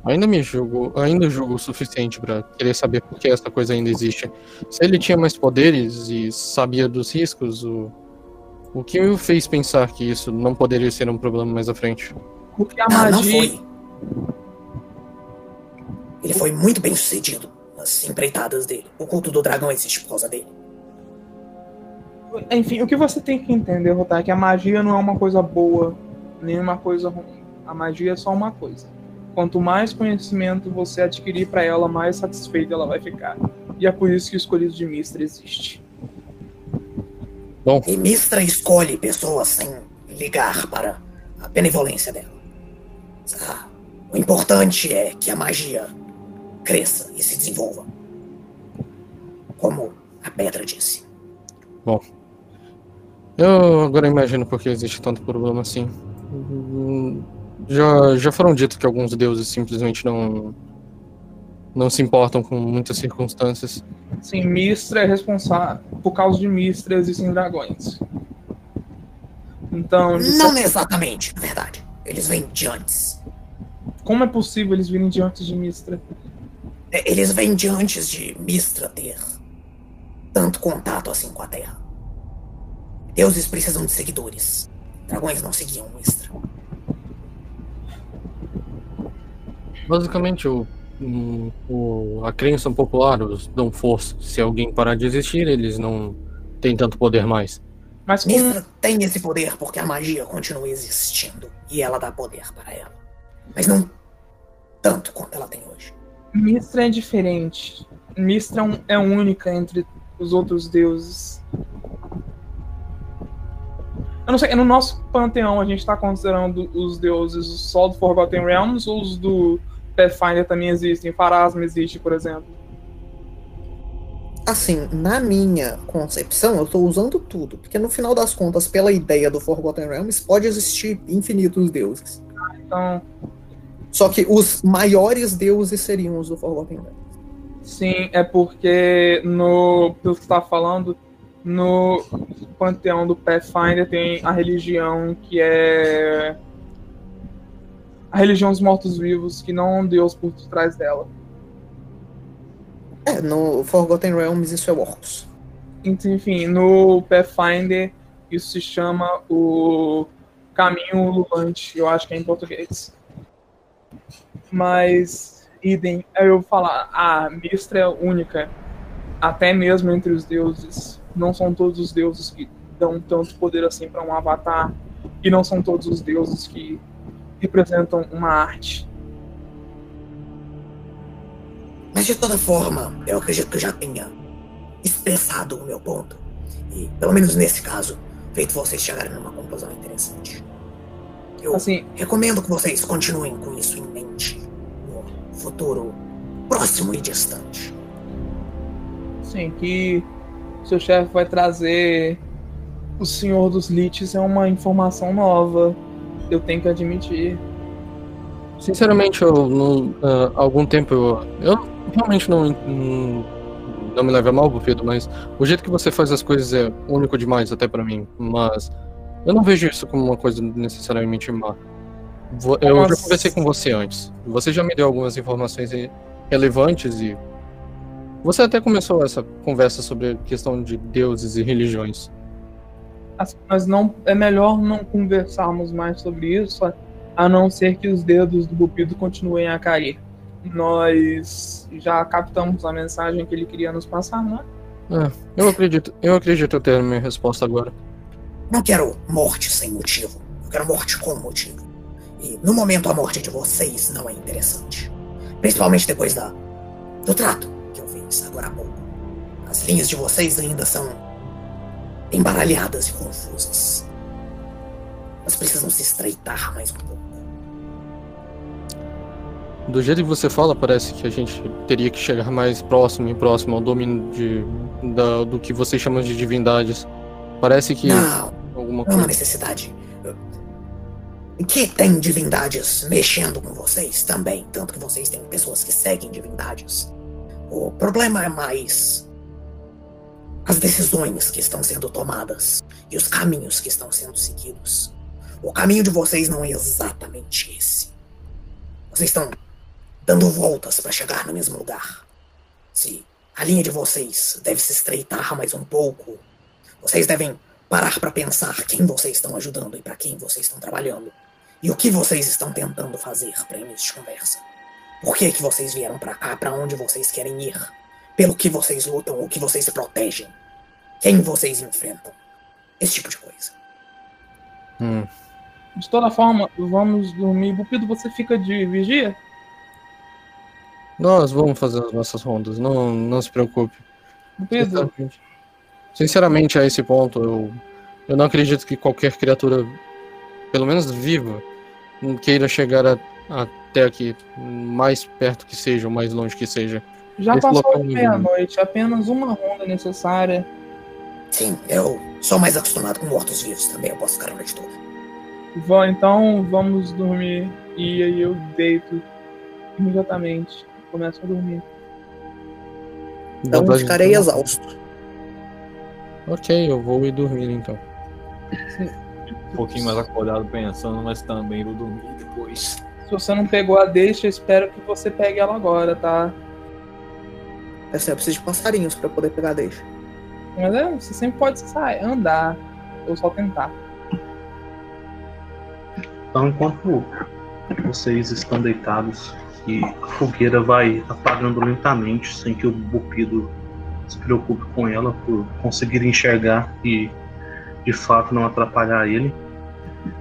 Ainda me julgo, ainda julgo o suficiente para querer saber por que essa coisa ainda existe. Se ele tinha mais poderes e sabia dos riscos, o, o que o fez pensar que isso não poderia ser um problema mais à frente? Porque a Não, não magia. foi. Ele foi muito bem sucedido nas empreitadas dele. O culto do dragão existe por causa dele. Enfim, o que você tem que entender, Rotar, é que a magia não é uma coisa boa, nem uma coisa ruim. A magia é só uma coisa. Quanto mais conhecimento você adquirir para ela, mais satisfeita ela vai ficar. E é por isso que o escolhido de Mistra existe. Bom, E Mistra escolhe pessoas sem ligar para a benevolência dela. O importante é que a magia cresça e se desenvolva. Como a pedra disse. eu agora imagino por que existe tanto problema assim. Já, já foram dito que alguns deuses simplesmente não não se importam com muitas circunstâncias. Sim, Mistra é responsável. Por causa de Mistra existem dragões. Então, Não cer- exatamente, na verdade. Eles vêm de antes. como é possível eles virem diante de Mistra? É, Eles vêm de antes de Mistra ter tanto contato assim com a Terra. Deuses precisam de seguidores. Dragões não seguiam Mistra. Basicamente, o, o- a crença popular os dão força. Se alguém parar de existir, eles não têm tanto poder mais. Mas com, Mistra tem esse poder porque a magia continua existindo e ela dá poder para ela. Mas não tanto quanto ela tem hoje. Mistra é diferente. Mistra é é única entre os outros deuses. Eu não sei, no nosso panteão a gente tá considerando os deuses só do Forgotten Realms ou os do Pathfinder também existem? Pharasma existe, por exemplo. Assim, na minha concepção, eu tô usando tudo, porque no final das contas, pela ideia do Forgotten Realms, pode existir infinitos deuses. Então, Só que os maiores deuses seriam os do Forgotten Realms. sim, é porque no. Pelo que você tá falando, no panteão do Pathfinder tem a religião que é. A religião dos mortos-vivos, que não há um deus por trás dela. É, no Forgotten Realms isso é Orcus. Enfim, no Pathfinder isso se chama o caminho lulante, eu acho que é em português. Mas, idem, eu vou falar, a Mistra é única, até mesmo entre os deuses. Não são todos os deuses que dão tanto poder assim para um avatar, e não são todos os deuses que representam uma arte. Mas de toda forma, eu acredito que eu já tenha expressado o meu ponto. E, pelo menos nesse caso, feito vocês chegarem numa conclusão interessante. Eu Assim, recomendo que vocês continuem com isso em mente no futuro próximo e distante. sim, que seu chefe vai trazer o Senhor dos Liches é uma informação nova. Eu tenho que admitir. Sinceramente, eu não, há algum tempo eu, eu realmente não, não, não me leva a mal, Bufido, mas o jeito que você faz as coisas é único demais até pra mim. Mas eu não vejo isso como uma coisa necessariamente má. Eu já Mas- conversei com você antes. Você já me deu algumas informações re- relevantes e você até começou essa conversa sobre a questão de deuses e religiões. Assim, Mas não é melhor não conversarmos mais sobre isso, a não ser que os dedos do Bupido continuem a cair. Nós já captamos a mensagem que ele queria nos passar, não é? É, eu acredito, eu acredito ter a minha resposta agora. Não quero morte sem motivo. Eu quero morte com motivo. E no momento a morte de vocês não é interessante. Principalmente depois da do trato que eu fiz agora há pouco. As linhas de vocês ainda são embaralhadas e confusas. Elas precisam se estreitar mais um pouco. Do jeito que você fala, parece que a gente teria que chegar mais próximo e próximo ao domínio de, da- do que vocês chamam de divindades. Parece que Não, alguma não é uma coisa. necessidade. Que tem divindades mexendo com vocês também, tanto que vocês têm pessoas que seguem divindades. O problema é mais as decisões que estão sendo tomadas e os caminhos que estão sendo seguidos. O caminho de vocês não é exatamente esse. Vocês estão dando voltas para chegar no mesmo lugar. Se a linha de vocês deve se estreitar mais um pouco, vocês devem parar para pensar quem vocês estão ajudando e para quem vocês estão trabalhando. E o que vocês estão tentando fazer para início de conversa. Por que, que vocês vieram para cá? Para onde vocês querem ir? Pelo que vocês lutam? O que vocês protegem? Quem vocês enfrentam? Esse tipo de coisa. Hum, De toda forma, vamos dormir. Bupido, você fica de vigia? Nós vamos fazer as nossas rondas, não, não se preocupe. Bupido, Sinceramente, sinceramente, a esse ponto, eu, eu não acredito que qualquer criatura, pelo menos viva, queira chegar a- até aqui, mais perto que seja, ou mais longe que seja. já esse passou meia-noite, apenas uma ronda necessária. Sim, eu sou mais acostumado com mortos-vivos também, eu posso ficar a noite toda. Vó, então vamos dormir. E aí eu deito imediatamente. Começo a dormir. Então Dá pra- ficarei exausto. Ok, eu vou ir dormir então. Um pouquinho mais acordado pensando, mas também vou dormir depois. Se você não pegou a deixa, eu espero que você pegue ela agora, tá? Assim, eu preciso de passarinhos para poder pegar a deixa. Mas é, você sempre pode sair, andar, ou só tentar. Então, enquanto vocês estão deitados e a fogueira vai apagando lentamente, sem que o Bupido se preocupe com ela, por conseguir enxergar e de fato não atrapalhar ele,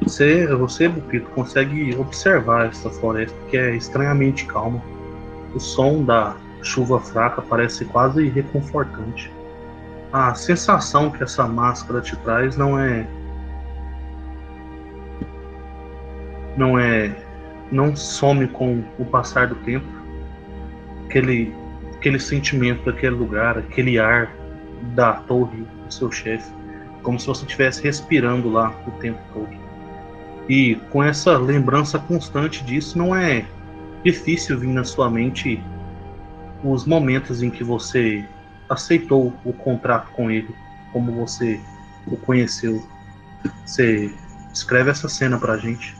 você, você Bupido, consegue observar essa floresta que é estranhamente calma. O som da chuva fraca parece quase reconfortante. A sensação que essa máscara te traz não é não é não some com o passar do tempo. Aquele aquele sentimento daquele lugar, aquele ar da torre do seu chefe, como se você estivesse respirando lá o tempo todo. E com essa lembrança constante disso, não é difícil vir na sua mente os momentos em que você aceitou o contrato com ele, como você o conheceu. Você escreve essa cena pra gente.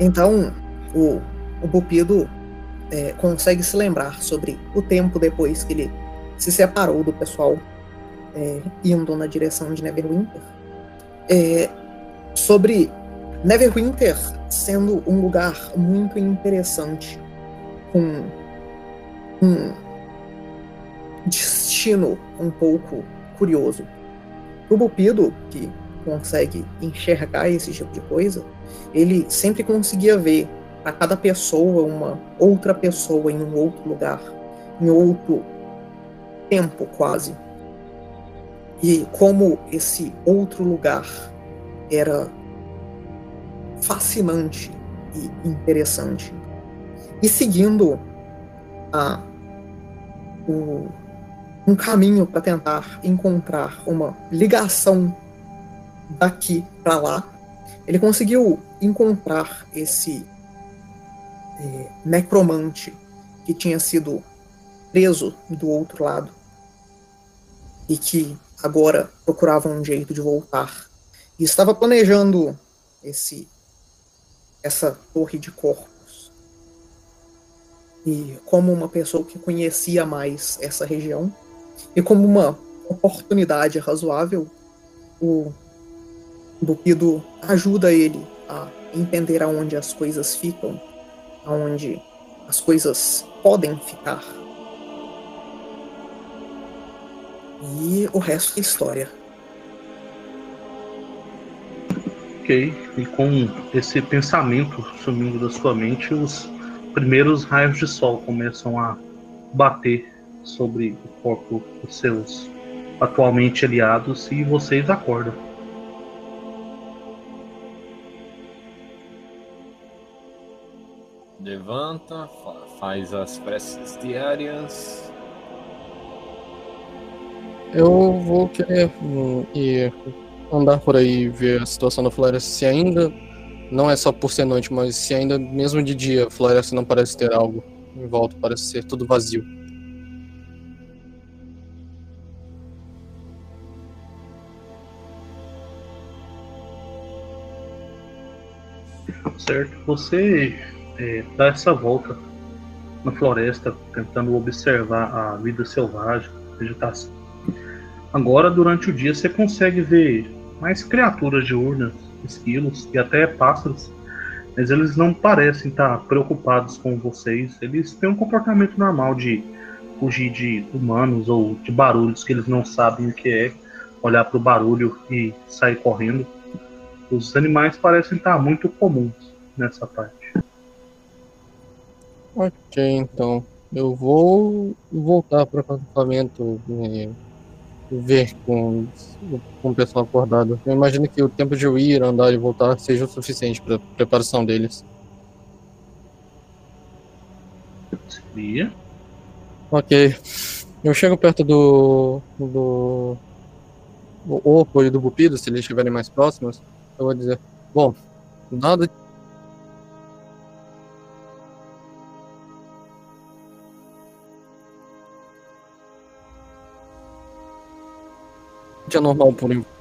Então, o, o Bupido é, consegue se lembrar sobre o tempo depois que ele se separou do pessoal é, indo na direção de Neverwinter. É, sobre Neverwinter sendo um lugar muito interessante, com um destino um pouco curioso. O Bupido, que consegue enxergar esse tipo de coisa, ele sempre conseguia ver a cada pessoa uma outra pessoa em um outro lugar, em outro tempo quase. E como esse outro lugar era fascinante e interessante. E seguindo a, o, um caminho para tentar encontrar uma ligação daqui para lá, ele conseguiu encontrar esse é, necromante que tinha sido preso do outro lado e que agora procurava um jeito de voltar. E estava planejando esse essa torre de corpos. E como uma pessoa que conhecia mais essa região e como uma oportunidade razoável, o Bupido ajuda ele a entender aonde as coisas ficam, aonde as coisas podem ficar. E o resto é história. Ok, e com esse pensamento sumindo da sua mente, os primeiros raios de sol começam a bater sobre o corpo dos seus atualmente aliados e vocês acordam. Levanta, faz as preces diárias, Eu vou querer hum, ir andar por aí e ver a situação da floresta. Se ainda, não é só por ser noite, mas se ainda, mesmo de dia, a floresta não parece ter algo em volta, parece ser tudo vazio. Certo, você é, dá essa volta na floresta, tentando observar a vida selvagem, vegetação. Agora, durante o dia, você consegue ver mais criaturas diurnas, esquilos e até pássaros, mas eles não parecem estar preocupados com vocês. Eles têm um comportamento normal de fugir de humanos ou de barulhos que eles não sabem o que é, olhar para o barulho e sair correndo. Os animais parecem estar muito comuns nessa parte. Ok, então. Eu vou voltar para o acampamento e ver com, com o pessoal acordado. Eu imagino que o tempo de eu ir, andar e voltar seja o suficiente para preparação deles. Seria? Ok. Eu chego perto do. do. do Opo e do Bupido, se eles estiverem mais próximos. Eu vou dizer: Bom, nada de anormal por enquanto.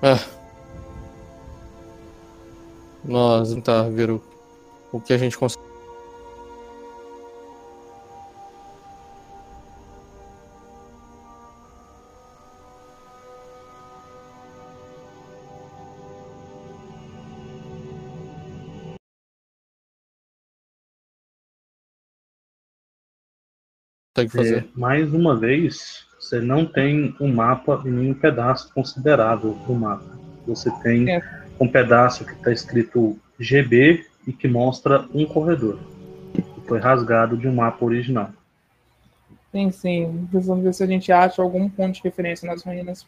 É. Nós tentar ver o, o que a gente consegue. consegue fazer. É, mais uma vez, você não tem um mapa em nenhum pedaço considerável do mapa. Você tem É. um pedaço que está escrito GB e que mostra um corredor. Que foi rasgado de um mapa original. Sim, sim. Precisamos ver se a gente acha algum ponto de referência nas ruínas.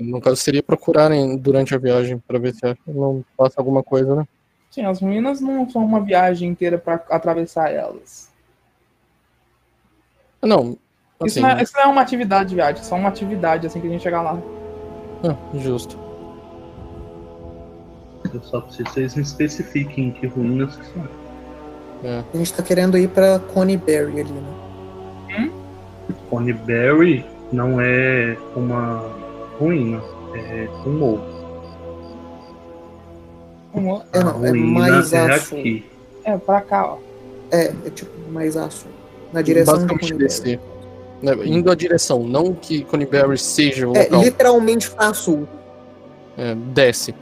No caso, seria procurarem durante a viagem pra ver se não passa alguma coisa, né? Sim, as ruínas não são uma viagem inteira pra atravessar elas. Não. Isso, Assim, não é, isso não é uma atividade de viagem, é só uma atividade assim que a gente chegar lá. ah, justo. Eu só preciso que vocês me especifiquem que ruínas que são. É. A gente tá querendo ir pra Coneyberry ali, né? Coneyberry não é uma ruína, é um morro. É, A não, é mais é a sul. aqui. É, pra cá, ó. É, é tipo mais a sul. Na direção Coneyberry. descer. Né, Indo a direção, não que Coneyberry seja o É, local. literalmente pra sul. É, desce.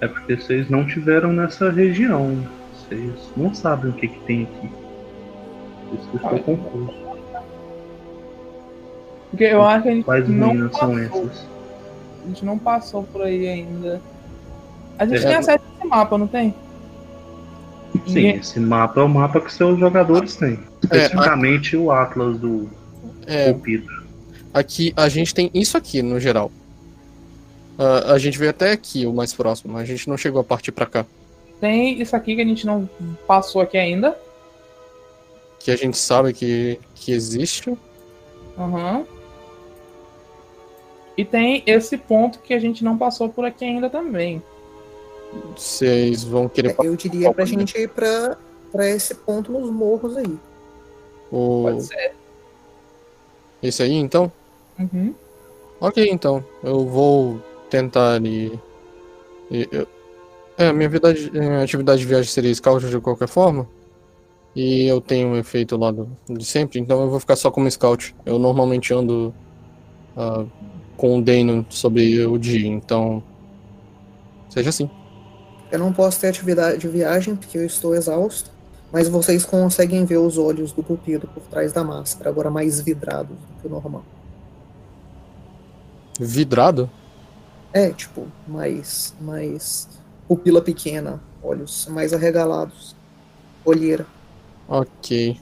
É porque vocês não tiveram nessa região. Vocês não sabem o que, que tem aqui. Por isso que eu estou confuso. Porque eu acho que a gente Quais não passou. essas? A gente não passou por aí ainda. A gente É. tem acesso a esse mapa, não tem? Sim, Ninguém- esse mapa é o mapa que seus jogadores têm. É, Especificamente o Atlas do É, Cupido. aqui a gente tem isso aqui no geral. Ah, a gente veio até aqui, o mais próximo. A gente não chegou a partir pra cá. Tem isso aqui que a gente não passou aqui ainda. Que a gente sabe que, que existe. Aham. E tem esse ponto que a gente não passou por aqui ainda também. Vocês vão querer É, eu diria pra gente ir pra, pra esse ponto nos morros aí. O... Pode ser. esse aí, então? Uhum. Ok, então. Eu vou tentar e. e- eu- É, minha vida, minha atividade de viagem seria scout de qualquer forma. E eu tenho um efeito lá do, de sempre, então eu vou ficar só como scout. Eu normalmente ando ah, com o Dano sobre o dia, então. Seja assim. Eu não posso ter atividade de viagem porque eu estou exausto, mas vocês conseguem ver os olhos do Cupido por trás da máscara, agora mais vidrados do que o normal. Vidrado? É, tipo, mais, mais pupila pequena, olhos mais arregalados, olheira. Ok.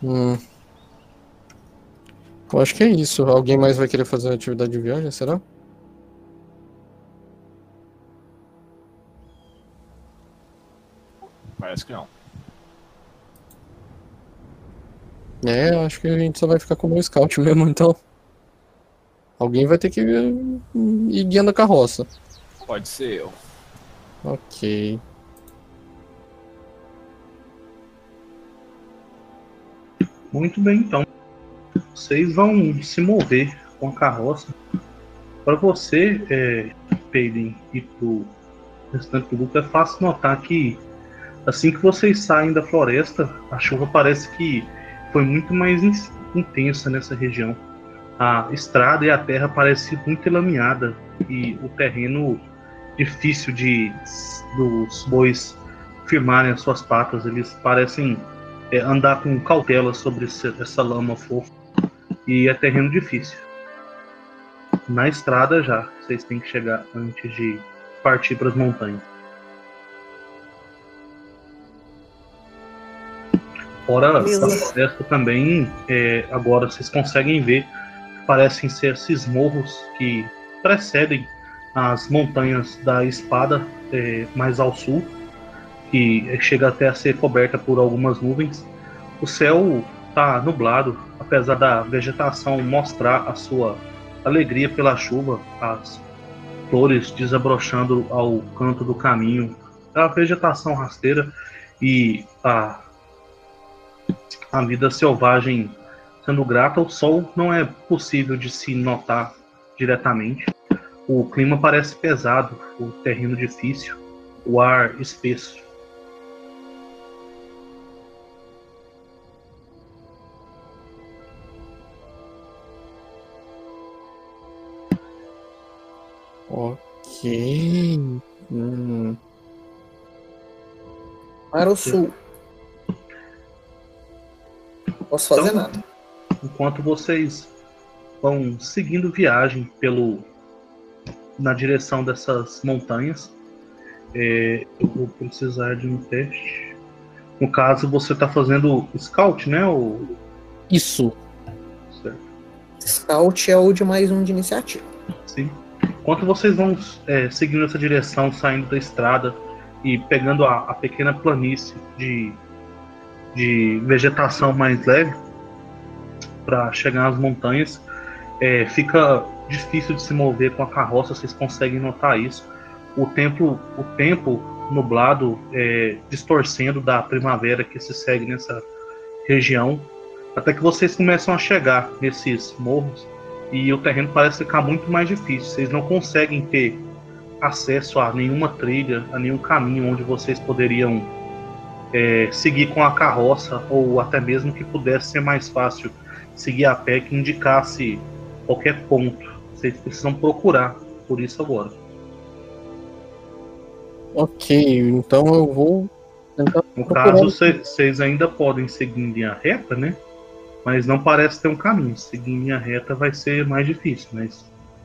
Hum. Eu acho que é isso. Alguém mais vai querer fazer atividade de viagem, será? Parece que não. É, acho que a gente só vai ficar como scout mesmo, então. Alguém vai ter que ir guiando a carroça. Pode ser eu. Ok. Muito bem, então. Vocês vão se mover com a carroça. Para você, é, Peyden, e pro restante do grupo, é fácil notar que assim que vocês saem da floresta, a chuva parece que foi muito mais in- intensa nessa região. A estrada e a terra parecem muito elameada e o terreno difícil de dos bois firmarem as suas patas. Eles parecem é, andar com cautela sobre esse- essa lama fofa e é terreno difícil. Na estrada já, vocês têm que chegar antes de partir para as montanhas. Fora Beleza. floresta também, é, agora vocês conseguem ver parecem ser esses morros que precedem as montanhas da espada é, mais ao sul, que chega até a ser coberta por algumas nuvens. O céu está nublado, apesar da vegetação mostrar a sua alegria pela chuva, as flores desabrochando ao canto do caminho, a vegetação rasteira e a, a vida selvagem sendo grata, o sol não é possível de se notar diretamente. O clima parece pesado, o terreno difícil, o ar espesso. Ok. Hum. Para o sul. Não posso fazer Então- nada. enquanto vocês vão seguindo viagem pelo na direção dessas montanhas, é, eu vou precisar de um teste. No caso, você está fazendo scout, né? O, Isso. Certo. Scout é o de mais um de iniciativa. Sim. Enquanto vocês vão é, seguindo essa direção, saindo da estrada e pegando a, a pequena planície de, de vegetação mais leve para chegar nas montanhas, é, fica difícil de se mover com a carroça. Vocês conseguem notar isso. O tempo, o tempo nublado é, distorcendo da primavera que se segue nessa região, até que vocês começam a chegar nesses morros e o terreno parece ficar muito mais difícil. Vocês não conseguem ter acesso a nenhuma trilha, a nenhum caminho onde vocês poderiam é, seguir com a carroça ou até mesmo que pudesse ser mais fácil seguir a pé que indicasse qualquer ponto. Vocês precisam procurar por isso agora. Ok, então eu vou tentar. No procurar- caso, vocês ainda podem seguir em linha reta, né? Mas não parece ter um caminho. Seguir em linha reta vai ser mais difícil, mas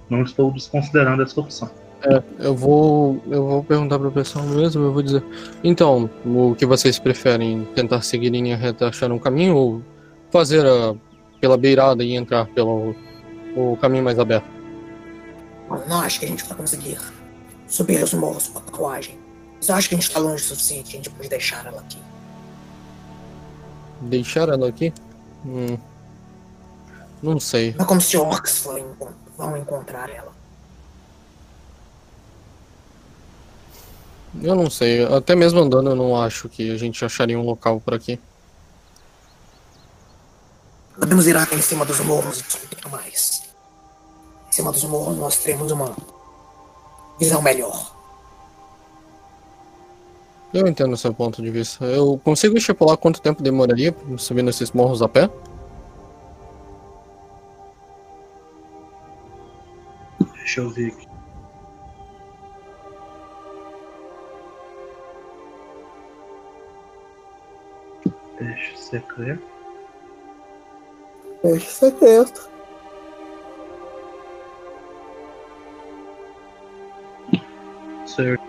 não estou desconsiderando essa opção. É, eu vou, eu vou perguntar pro pessoal mesmo, eu vou dizer. Então, o que vocês preferem? Tentar seguir em linha reta, achar um caminho ou fazer a, pela beirada e entrar pelo o caminho mais aberto? Não acho que a gente vai conseguir subir os morros com a carruagem. Mas eu acho que a gente tá longe o suficiente, a gente pode deixar ela aqui. Deixar ela aqui? Hum, não sei. É como se orcs vão encontrar ela. Eu não sei. Até mesmo andando, eu não acho que a gente acharia um local por aqui. Podemos ir até em cima dos morros e discutir mais. Em cima dos morros nós teremos uma visão melhor. Eu entendo o seu ponto de vista. Eu consigo estipular quanto tempo demoraria subindo esses morros a pé? Deixa eu ver aqui. Teste secreto. Teste secreto. Certo.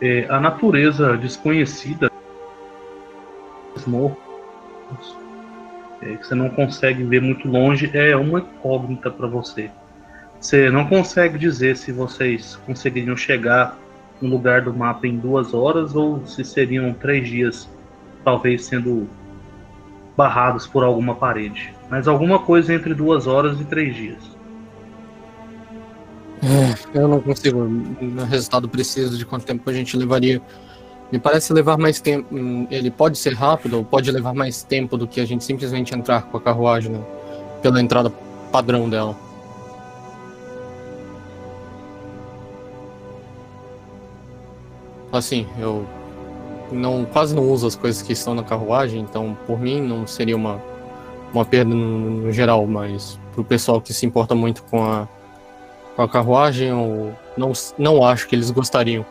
É, a natureza desconhecida dos morros, é, que você não consegue ver muito longe, é uma incógnita para você. Você não consegue dizer se vocês conseguiriam chegar no lugar do mapa em duas horas ou se seriam três dias, talvez sendo barrados por alguma parede. Mas alguma coisa entre duas horas e três dias. Eu não consigo um resultado preciso de quanto tempo a gente levaria. Me parece levar mais tempo. Ele pode ser rápido ou pode levar mais tempo do que a gente simplesmente entrar com a carruagem né, pela entrada padrão dela. Assim, eu não quase não uso as coisas que estão na carruagem, então por mim não seria uma, uma perda no, no geral, mas pro pessoal que se importa muito com a, com a carruagem, eu não, não acho que eles gostariam.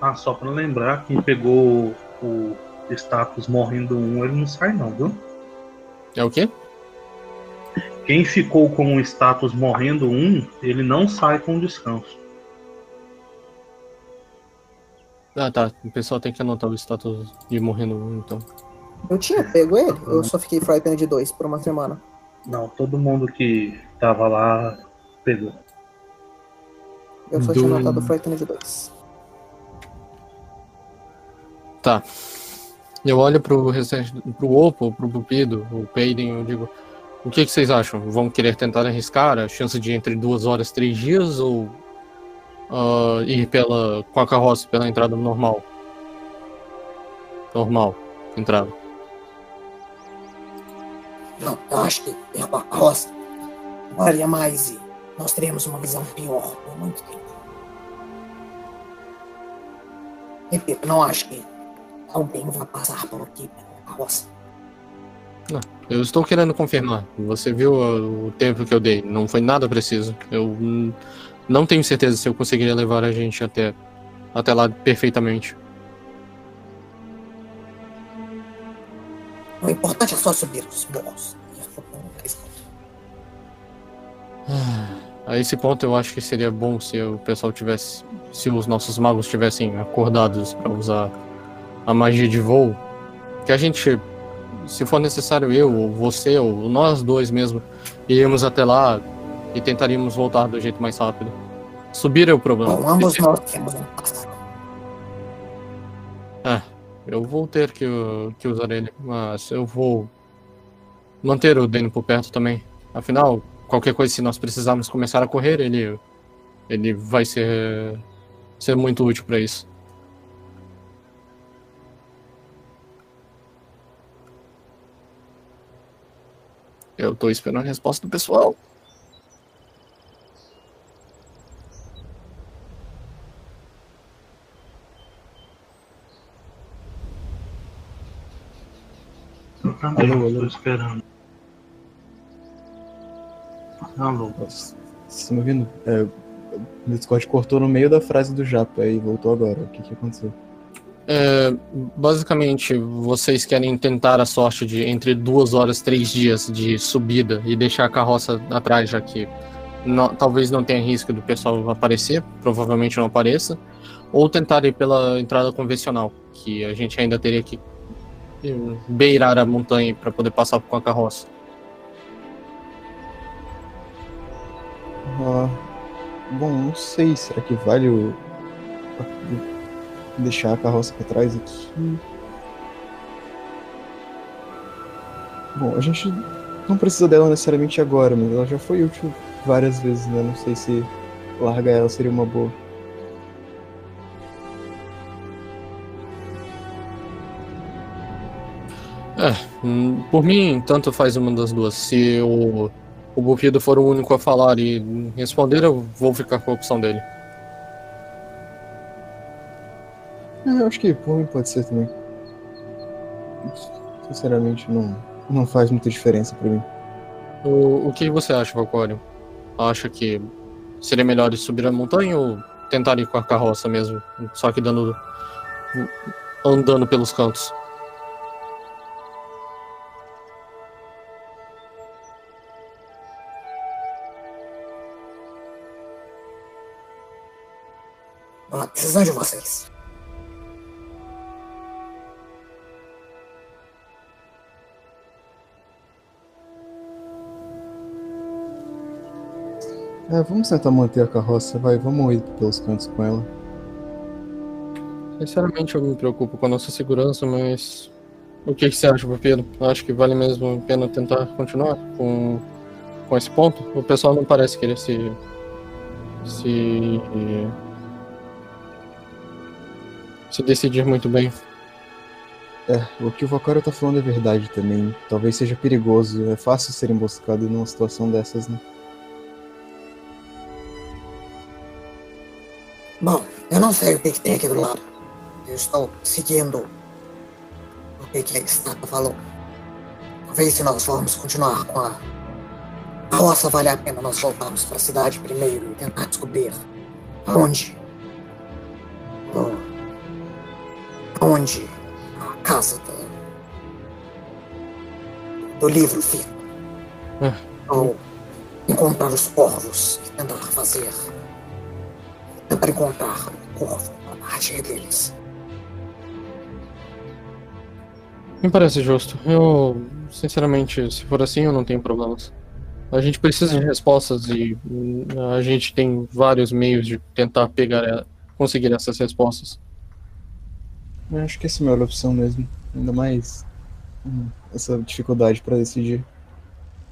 Ah, só para lembrar, quem pegou o status morrendo um, ele não sai não, viu? É o quê? Quem ficou com o status morrendo um, ele não sai com descanso. Ah tá, o pessoal tem que anotar o status de morrendo um, então. Eu tinha pego ele, eu só fiquei frightened de 2 por uma semana. Não, todo mundo que tava lá pegou. Eu só tinha Do- anotado frightened de 2. Tá. Eu olho pro restante, pro Oppo, pro Pupido, o Peiden, eu digo, o que, que vocês acham? Vão querer tentar arriscar a chance de entre duas horas, três dias ou ah, ir pela com a carroça pela entrada normal? Normal, entrada. Não, eu acho que ir com a carroça valia mais e nós teremos uma visão pior por muito tempo. Repito, não acho que alguém vai passar por aqui pela carroça. Eu estou querendo confirmar. Você viu ah, o tempo que eu dei? Não foi nada preciso. Eu hum, não tenho certeza se eu conseguiria levar a gente até até lá perfeitamente. O importante é só subir os morros. A esse ponto eu acho que seria bom se o pessoal tivesse, se os nossos magos tivessem acordados para usar a magia de voo que a gente, se for necessário, eu, ou você, ou nós dois mesmo, iríamos até lá e tentaríamos voltar do jeito mais rápido. Subir é o problema. Bom, ambos nós temos um. É, eu vou ter que, que usar ele, mas eu vou manter o Dane por perto também. Afinal, qualquer coisa, se nós precisarmos começar a correr, ele, ele vai ser, ser muito útil para isso. Eu tô esperando a resposta do pessoal. Também Alô, alô. estou esperando. Alô. Vocês estão me ouvindo? É, o Discord cortou no meio da frase do Japa e voltou agora. O que, que aconteceu? É, basicamente, vocês querem tentar a sorte de entre duas horas, três dias de subida e deixar a carroça atrás, já que não- talvez não tenha risco do pessoal aparecer, provavelmente não apareça, ou tentar ir pela entrada convencional, que a gente ainda teria que beirar a montanha para poder passar com a carroça. Ah, bom, não sei. Será que vale o. deixar a carroça pra trás aqui? Bom, a gente não precisa dela necessariamente agora, mas ela já foi útil várias vezes, né? Não sei se largar ela seria uma boa. Hum, Por mim, tanto faz uma das duas. Se o, o Bufido for o único a falar e responder, eu vou ficar com a opção dele. É, eu acho que por mim pode ser também. Sinceramente, não, não faz muita diferença pra mim. O, o que você acha, Valcório? Acha que seria melhor ir subir a montanha ou tentar ir com a carroça mesmo? Só que dando. andando pelos cantos. De vocês. É, vamos tentar manter a carroça, vai, vamos ir pelos cantos com ela. Sinceramente, eu me preocupo com a nossa segurança, mas. O que, que você acha, Pedro? Acho que vale mesmo a pena tentar continuar com, com esse ponto? O pessoal não parece querer se. se. Se decidir muito bem. É, o que o Vakaro tá falando é verdade também. Talvez seja perigoso, é fácil ser emboscado numa situação dessas, né? Bom, eu não sei o que, que tem aqui do lado. Eu estou seguindo o que, que a estátua falou. Talvez se nós formos continuar com a roça, vale a pena nós voltarmos para a cidade primeiro e tentar descobrir aonde. Aonde a casa do, do livro fica. É. Ou encontrar os corvos e tentar fazer tentar encontrar o corvo para partir deles. Me parece justo. Eu, sinceramente, se for assim, eu não tenho problemas. A gente precisa de respostas e hum, a gente tem vários meios de tentar pegar, e- conseguir essas respostas. Eu acho que essa é a melhor opção mesmo. Ainda mais hum, essa dificuldade pra decidir.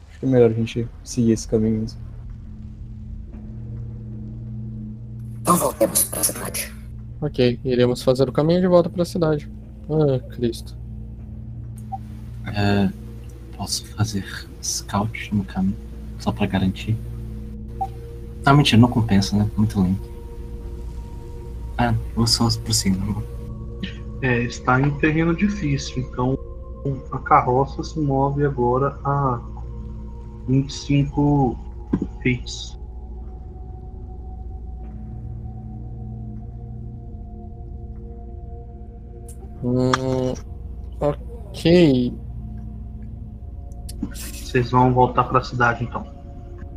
Acho que é melhor a gente seguir esse caminho mesmo. Então voltemos para a cidade. Ok, iremos fazer o caminho de volta para a cidade. Ah, Cristo. É, posso fazer scout no caminho, só pra garantir. Não, mentira, não compensa, né? Muito lento. Ah, vou só prosseguir. É, está em terreno difícil, então a carroça se move agora a 25 feet. Hum, ok. Vocês vão voltar para a cidade então.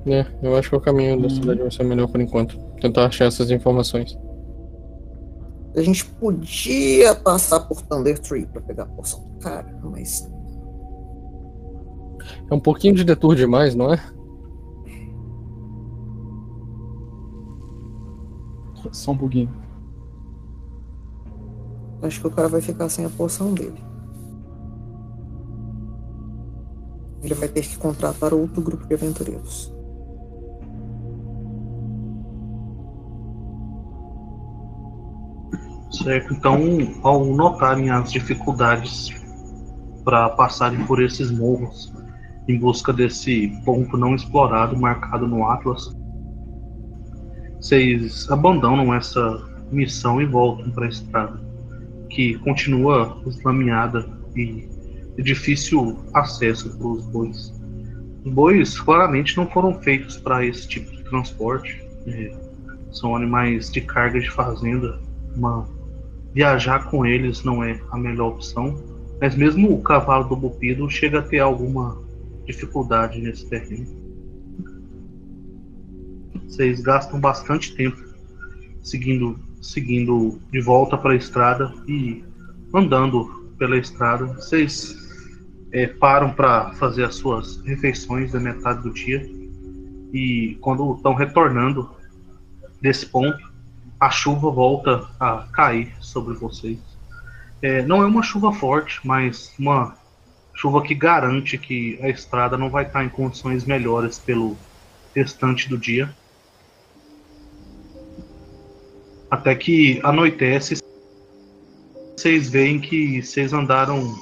É, eu acho que o caminho da cidade vai ser melhor por enquanto. Tentar achar essas informações. A gente podia passar por Thunder Tree pra pegar a poção do cara, mas É um pouquinho de detour demais, não é? Só um pouquinho. acho que o cara vai ficar sem a poção dele. Ele vai ter que contratar outro grupo de aventureiros. Certo, então, ao notarem as dificuldades para passarem por esses morros em busca desse ponto não explorado marcado no Atlas, vocês abandonam essa missão e voltam para a estrada, que continua eslameada e de difícil acesso para os bois. Os bois claramente não foram feitos para esse tipo de transporte, é, são animais de carga de fazenda, uma viajar com eles não é a melhor opção, mas mesmo o cavalo do Bupido chega a ter alguma dificuldade nesse terreno. Vocês gastam bastante tempo seguindo, seguindo de volta para a estrada e andando pela estrada. Vocês é, param para fazer as suas refeições da metade do dia e quando estão retornando desse ponto, a chuva volta a cair sobre vocês. É, não é uma chuva forte, mas uma chuva que garante que a estrada não vai estar em condições melhores pelo restante do dia. Até que anoitece, vocês veem que vocês andaram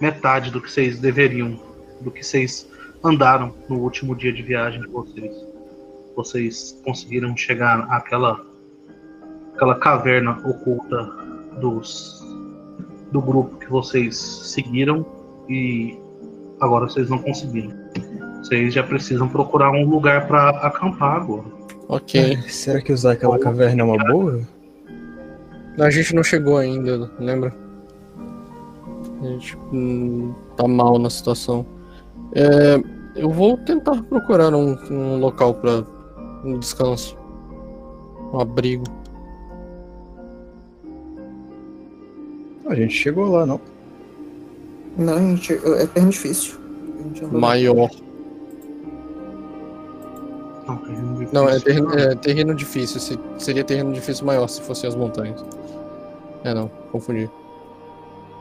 metade do que vocês deveriam, do que vocês andaram no último dia de viagem de vocês. Vocês conseguiram chegar àquela aquela caverna oculta dos do grupo que vocês seguiram e agora vocês não conseguiram. Vocês já precisam procurar um lugar para acampar agora. Ok. Será que usar aquela caverna é uma boa? A gente não chegou ainda, lembra? A gente hum, tá mal na situação. É, eu vou tentar procurar um, um local para um descanso. Um abrigo. A gente chegou lá, não. Não, gente, é terreno difícil. A Maior. Não, terreno difícil. Não, é terreno, é terreno difícil. Se- seria terreno difícil maior se fossem as montanhas. É não, confundi.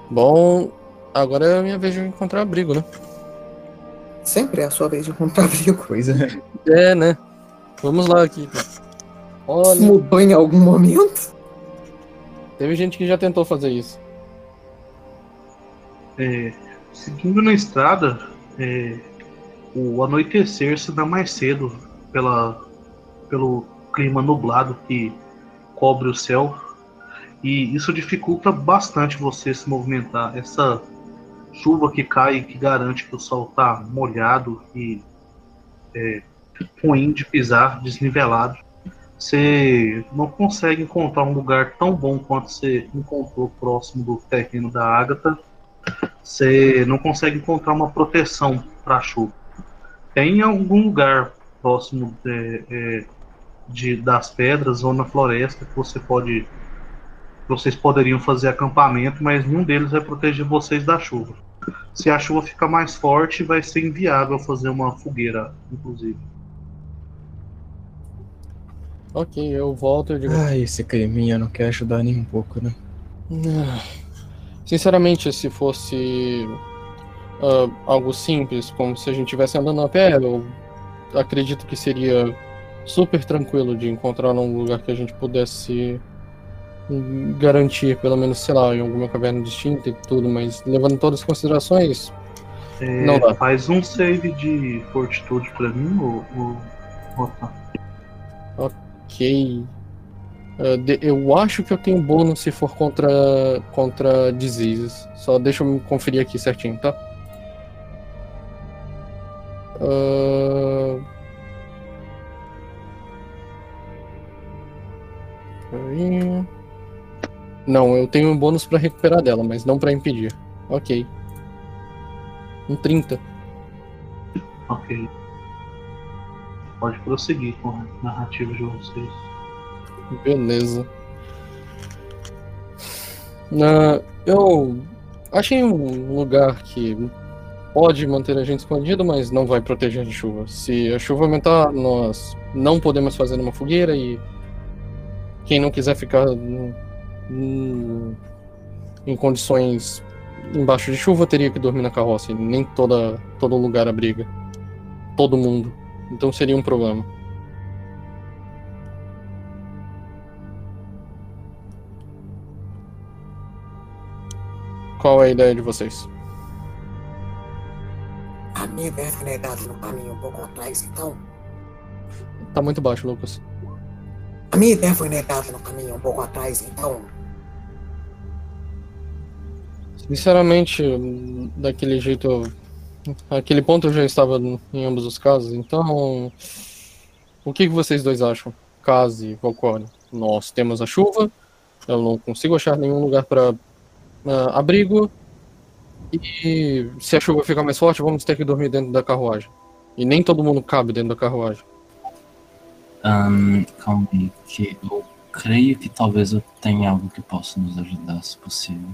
Bom, agora é a minha vez de encontrar abrigo, né? Sempre é a sua vez de encontrar abrigo. Pois é. É, né? Vamos lá aqui. Isso Olha, mudou em algum momento? teve gente que já tentou fazer isso. É, seguindo na estrada, é, o anoitecer se dá mais cedo pela, pelo clima nublado que cobre o céu e isso dificulta bastante você se movimentar. Essa chuva que cai que garante que o sol está molhado e é, ruim de pisar, desnivelado. Você não consegue encontrar um lugar tão bom quanto você encontrou próximo do terreno da Ágata você não consegue encontrar uma proteção para a chuva. Tem algum lugar próximo de, é, de- das pedras ou na floresta que você pode vocês poderiam fazer acampamento, mas nenhum deles vai proteger vocês da chuva. Se a chuva ficar mais forte, vai ser inviável fazer uma fogueira, inclusive. Ok, eu volto e digo. Ai, esse creminha não quer ajudar nem um pouco, né? Ah, Sinceramente, se fosse ah, algo simples, como se a gente estivesse andando a pé, eu acredito que seria super tranquilo de encontrar um lugar que a gente pudesse garantir, pelo menos, sei lá, em alguma caverna distinta e tudo, mas levando todas as considerações, É, Não dá. Faz um save de fortitude para mim, ou, ou... Opa. ok. Ah, eu acho que eu tenho bônus se for contra, contra diseases. Só deixa eu conferir aqui certinho, tá? Peraí. Não, eu tenho um bônus pra recuperar dela, mas não pra impedir. Ok. Um 30. Ok. Pode prosseguir com a narrativa de vocês. Beleza. Ah, eu achei um lugar que pode manter a gente escondido, mas não vai proteger de chuva. Se a chuva aumentar, nós não podemos fazer uma fogueira e quem não quiser ficar em condições embaixo de chuva teria que dormir na carroça. E nem toda, todo lugar abriga todo mundo. Então seria um problema. Qual é a ideia de vocês? A minha ideia foi negada no caminho um pouco atrás, então. Tá muito baixo, Lucas. A minha ideia foi negada no caminho um pouco atrás, então. Sinceramente, daquele jeito. Aquele ponto eu já estava em ambos os casos, então. O que, vocês dois acham? Case e Valcore. Nós temos a chuva, eu não consigo achar nenhum lugar para uh, abrigo. E se a chuva ficar mais forte, vamos ter que dormir dentro da carruagem. E nem todo mundo cabe dentro da carruagem. Ahn, calma aí, que eu creio que talvez eu tenha algo que possa nos ajudar, se possível.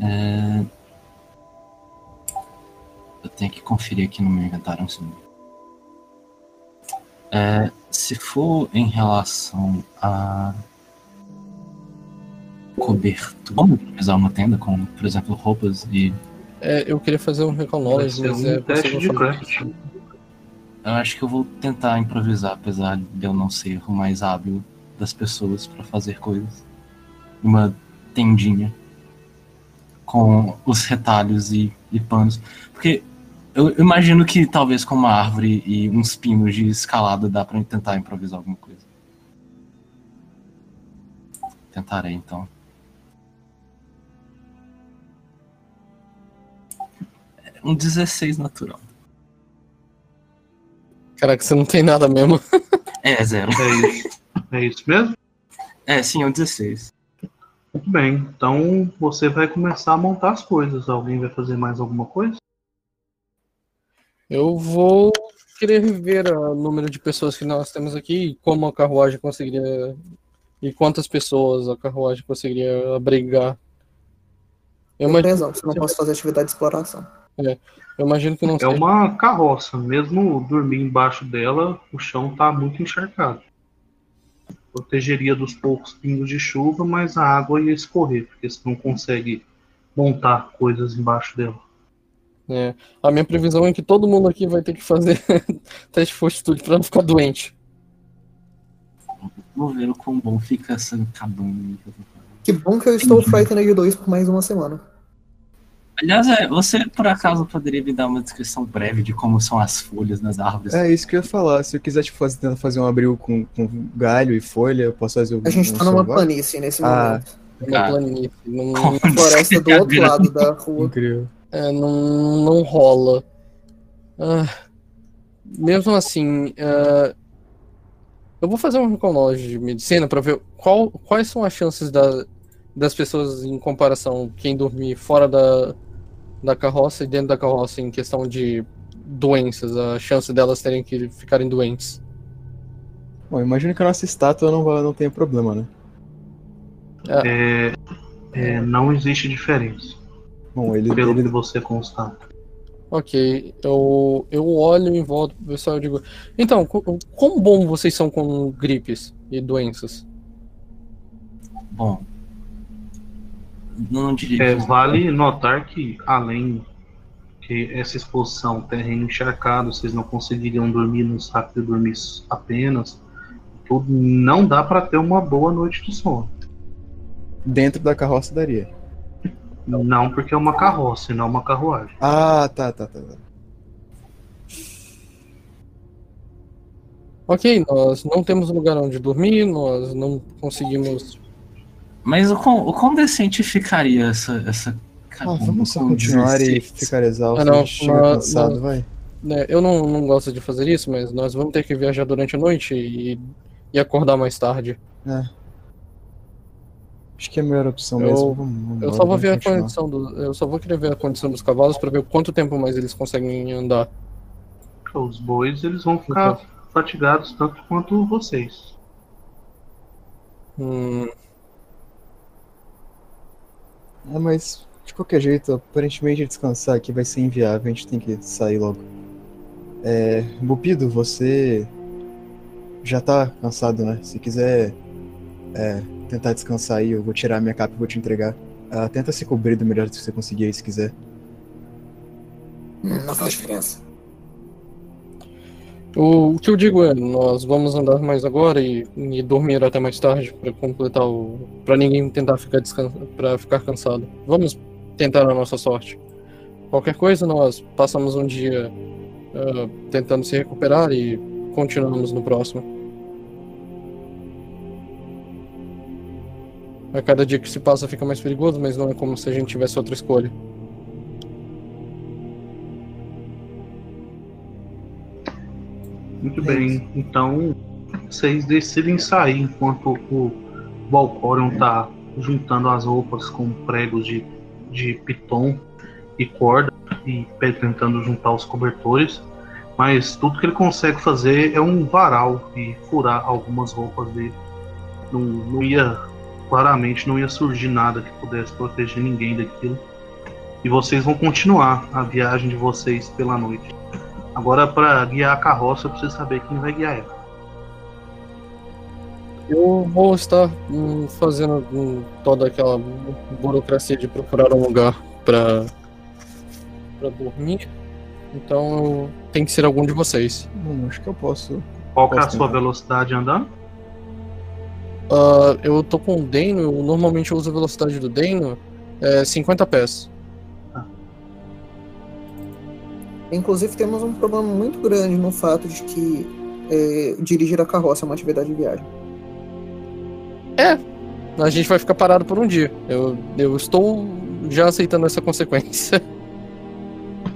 É... Eu tenho que conferir aqui no meu inventário um segundo. É, se for em relação a cobertura, vamos usar uma tenda com, por exemplo, roupas e É, eu queria fazer um ser mas um é teste possível de. Eu acho que eu vou tentar improvisar, apesar de eu não ser o mais hábil das pessoas para fazer coisas. Uma tendinha com os retalhos e, e panos. Porque eu imagino que talvez com uma árvore e uns pinos de escalada dá para tentar improvisar alguma coisa. Tentarei então. Um 16 natural. Caraca, você não tem nada mesmo. É, zero. É isso. É isso mesmo? É, sim, é um 16. Muito bem. Então você vai começar a montar as coisas. Alguém vai fazer mais alguma coisa? Eu vou querer ver o número de pessoas que nós temos aqui e como a carruagem conseguiria. E quantas pessoas a carruagem conseguiria abrigar. Eu imagino, Surpresa, você não pode fazer atividade de exploração. Eu imagino que não É seja. uma carroça. Mesmo dormir embaixo dela, o chão está muito encharcado. Protegeria dos poucos pingos de chuva, mas a água ia escorrer, porque você não consegue montar coisas embaixo dela. É, a minha previsão é que todo mundo aqui vai ter que fazer teste de fortitude pra não ficar doente. Vou ver o quão bom fica essa cabana. Que bom que eu estou Frightened 2 por mais uma semana. Aliás, é, você por acaso poderia me dar uma descrição breve de como são as folhas nas árvores? É isso que eu ia falar. Se eu quiser tipo, fazer, tentar fazer um abrigo com, com galho e folha, eu posso fazer A gente um tá numa survival? planície nesse Ah. momento. Uma Ah. planície. Não, Como A floresta do outro lado da rua. Incrível. é, não, não rola. Ah, mesmo assim, ah, eu vou fazer um knowledge de medicina pra ver qual, quais são as chances da, das pessoas em comparação quem dormir fora da, da carroça e dentro da carroça em questão de doenças, a chance delas terem que ficarem doentes. Bom, imagino que a nossa estátua não, vai- não tenha problema, né? É, é, não existe diferença, Bom, ele, pelo ele que você constata. Ok, eu, eu olho em volta pro pessoal e digo: Então, quão bom vocês são com gripes e doenças? Bom. Não diria. É, vale notar que, além que essa exposição, terreno encharcado, vocês não conseguiriam dormir no saco de dormir apenas, tudo, não dá para ter uma boa noite de sono. dentro da carroça daria. Não porque é uma carroça e não uma carruagem. Ah, tá, tá, tá. tá. Ok, nós não temos lugar onde dormir, nós não conseguimos. Mas o quão, o quão decente ficaria essa. essa Ah, vamos só continuar e ficar exausto. Ah, não, a chega cansado, não. vai. né, eu não, não gosto de fazer isso, mas nós vamos ter que viajar durante a noite e, e acordar mais tarde. É. Acho que é a melhor opção Eu- mesmo. Vamos, vamos Eu só vou ver a continuar. condição do, eu só vou querer ver a condição dos cavalos para ver quanto tempo mais eles conseguem andar. Os bois eles vão ficar fatigados tanto quanto vocês. Hum, Ah, mas de qualquer jeito, aparentemente descansar aqui vai ser inviável, a gente tem que sair logo. É, Bupido, você já tá cansado, né? Se quiser é, tentar descansar aí, eu vou tirar minha capa e vou te entregar. Ah, tenta se cobrir do melhor que você conseguir aí, se quiser. Hum, Não faz diferença. O que eu digo é, nós vamos andar mais agora e, e dormir até mais tarde para completar o. para ninguém tentar ficar para ficar cansado. Vamos tentar a nossa sorte. Qualquer coisa, nós passamos um dia ah, tentando se recuperar e continuamos no próximo. A cada dia que se passa fica mais perigoso, mas não é como se a gente tivesse outra escolha. Muito bem, então vocês decidem sair enquanto o Valcorion tá juntando as roupas com pregos de, de piton e corda e tentando juntar os cobertores. Mas tudo que ele consegue fazer é um varal e furar algumas roupas dele. Não, não ia, claramente, não ia surgir nada que pudesse proteger ninguém daquilo. E vocês vão continuar a viagem de vocês pela noite. Agora, para guiar a carroça, eu preciso saber quem vai guiar ela. Eu vou estar hum, fazendo hum, toda aquela burocracia de procurar um lugar para para dormir. Então tem que ser algum de vocês. Hum, acho que eu posso. Qual que é a Posso sua velocidade andando? Ah, eu tô com o Deno, eu normalmente uso a velocidade do Deno, é 50 pés. Inclusive, temos um problema muito grande no fato de que é, dirigir a carroça é uma atividade de viagem. A gente vai ficar parado por um dia. Eu, eu estou já aceitando essa consequência.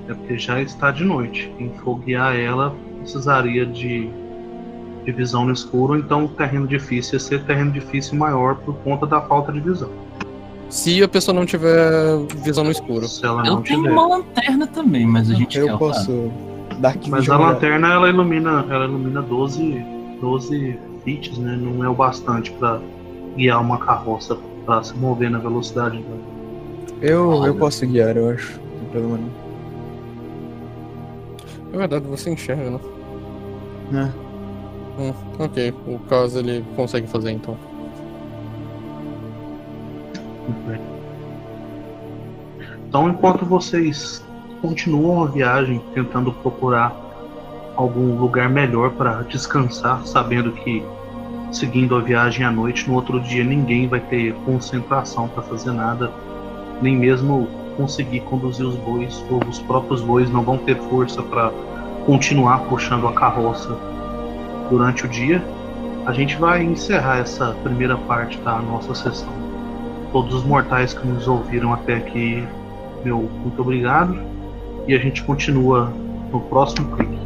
É porque já está de noite. Guiar ela precisaria de, de visão no escuro, então o terreno difícil ia ser terreno difícil maior por conta da falta de visão. Se a pessoa não tiver visão no escuro. Se ela Eu não tenho uma lanterna também, mas a gente quer Eu posso dar que Mas a lanterna ela ilumina, ela ilumina 12, 12 feet, né? Não é o bastante para guiar uma carroça para se mover na velocidade dela. Eu, eu posso guiar, eu acho. Não tem problema não. É verdade, você enxerga, né? É. Hum, ok, o caso ele consegue fazer então. Então, enquanto vocês continuam a viagem tentando procurar algum lugar melhor para descansar, sabendo que seguindo a viagem à noite, no outro dia ninguém vai ter concentração para fazer nada, nem mesmo conseguir conduzir os bois, ou os próprios bois não vão ter força para continuar puxando a carroça durante o dia. A gente vai encerrar essa primeira parte da nossa sessão. Todos os mortais que nos ouviram até aqui, meu muito obrigado. E a gente continua no próximo clique.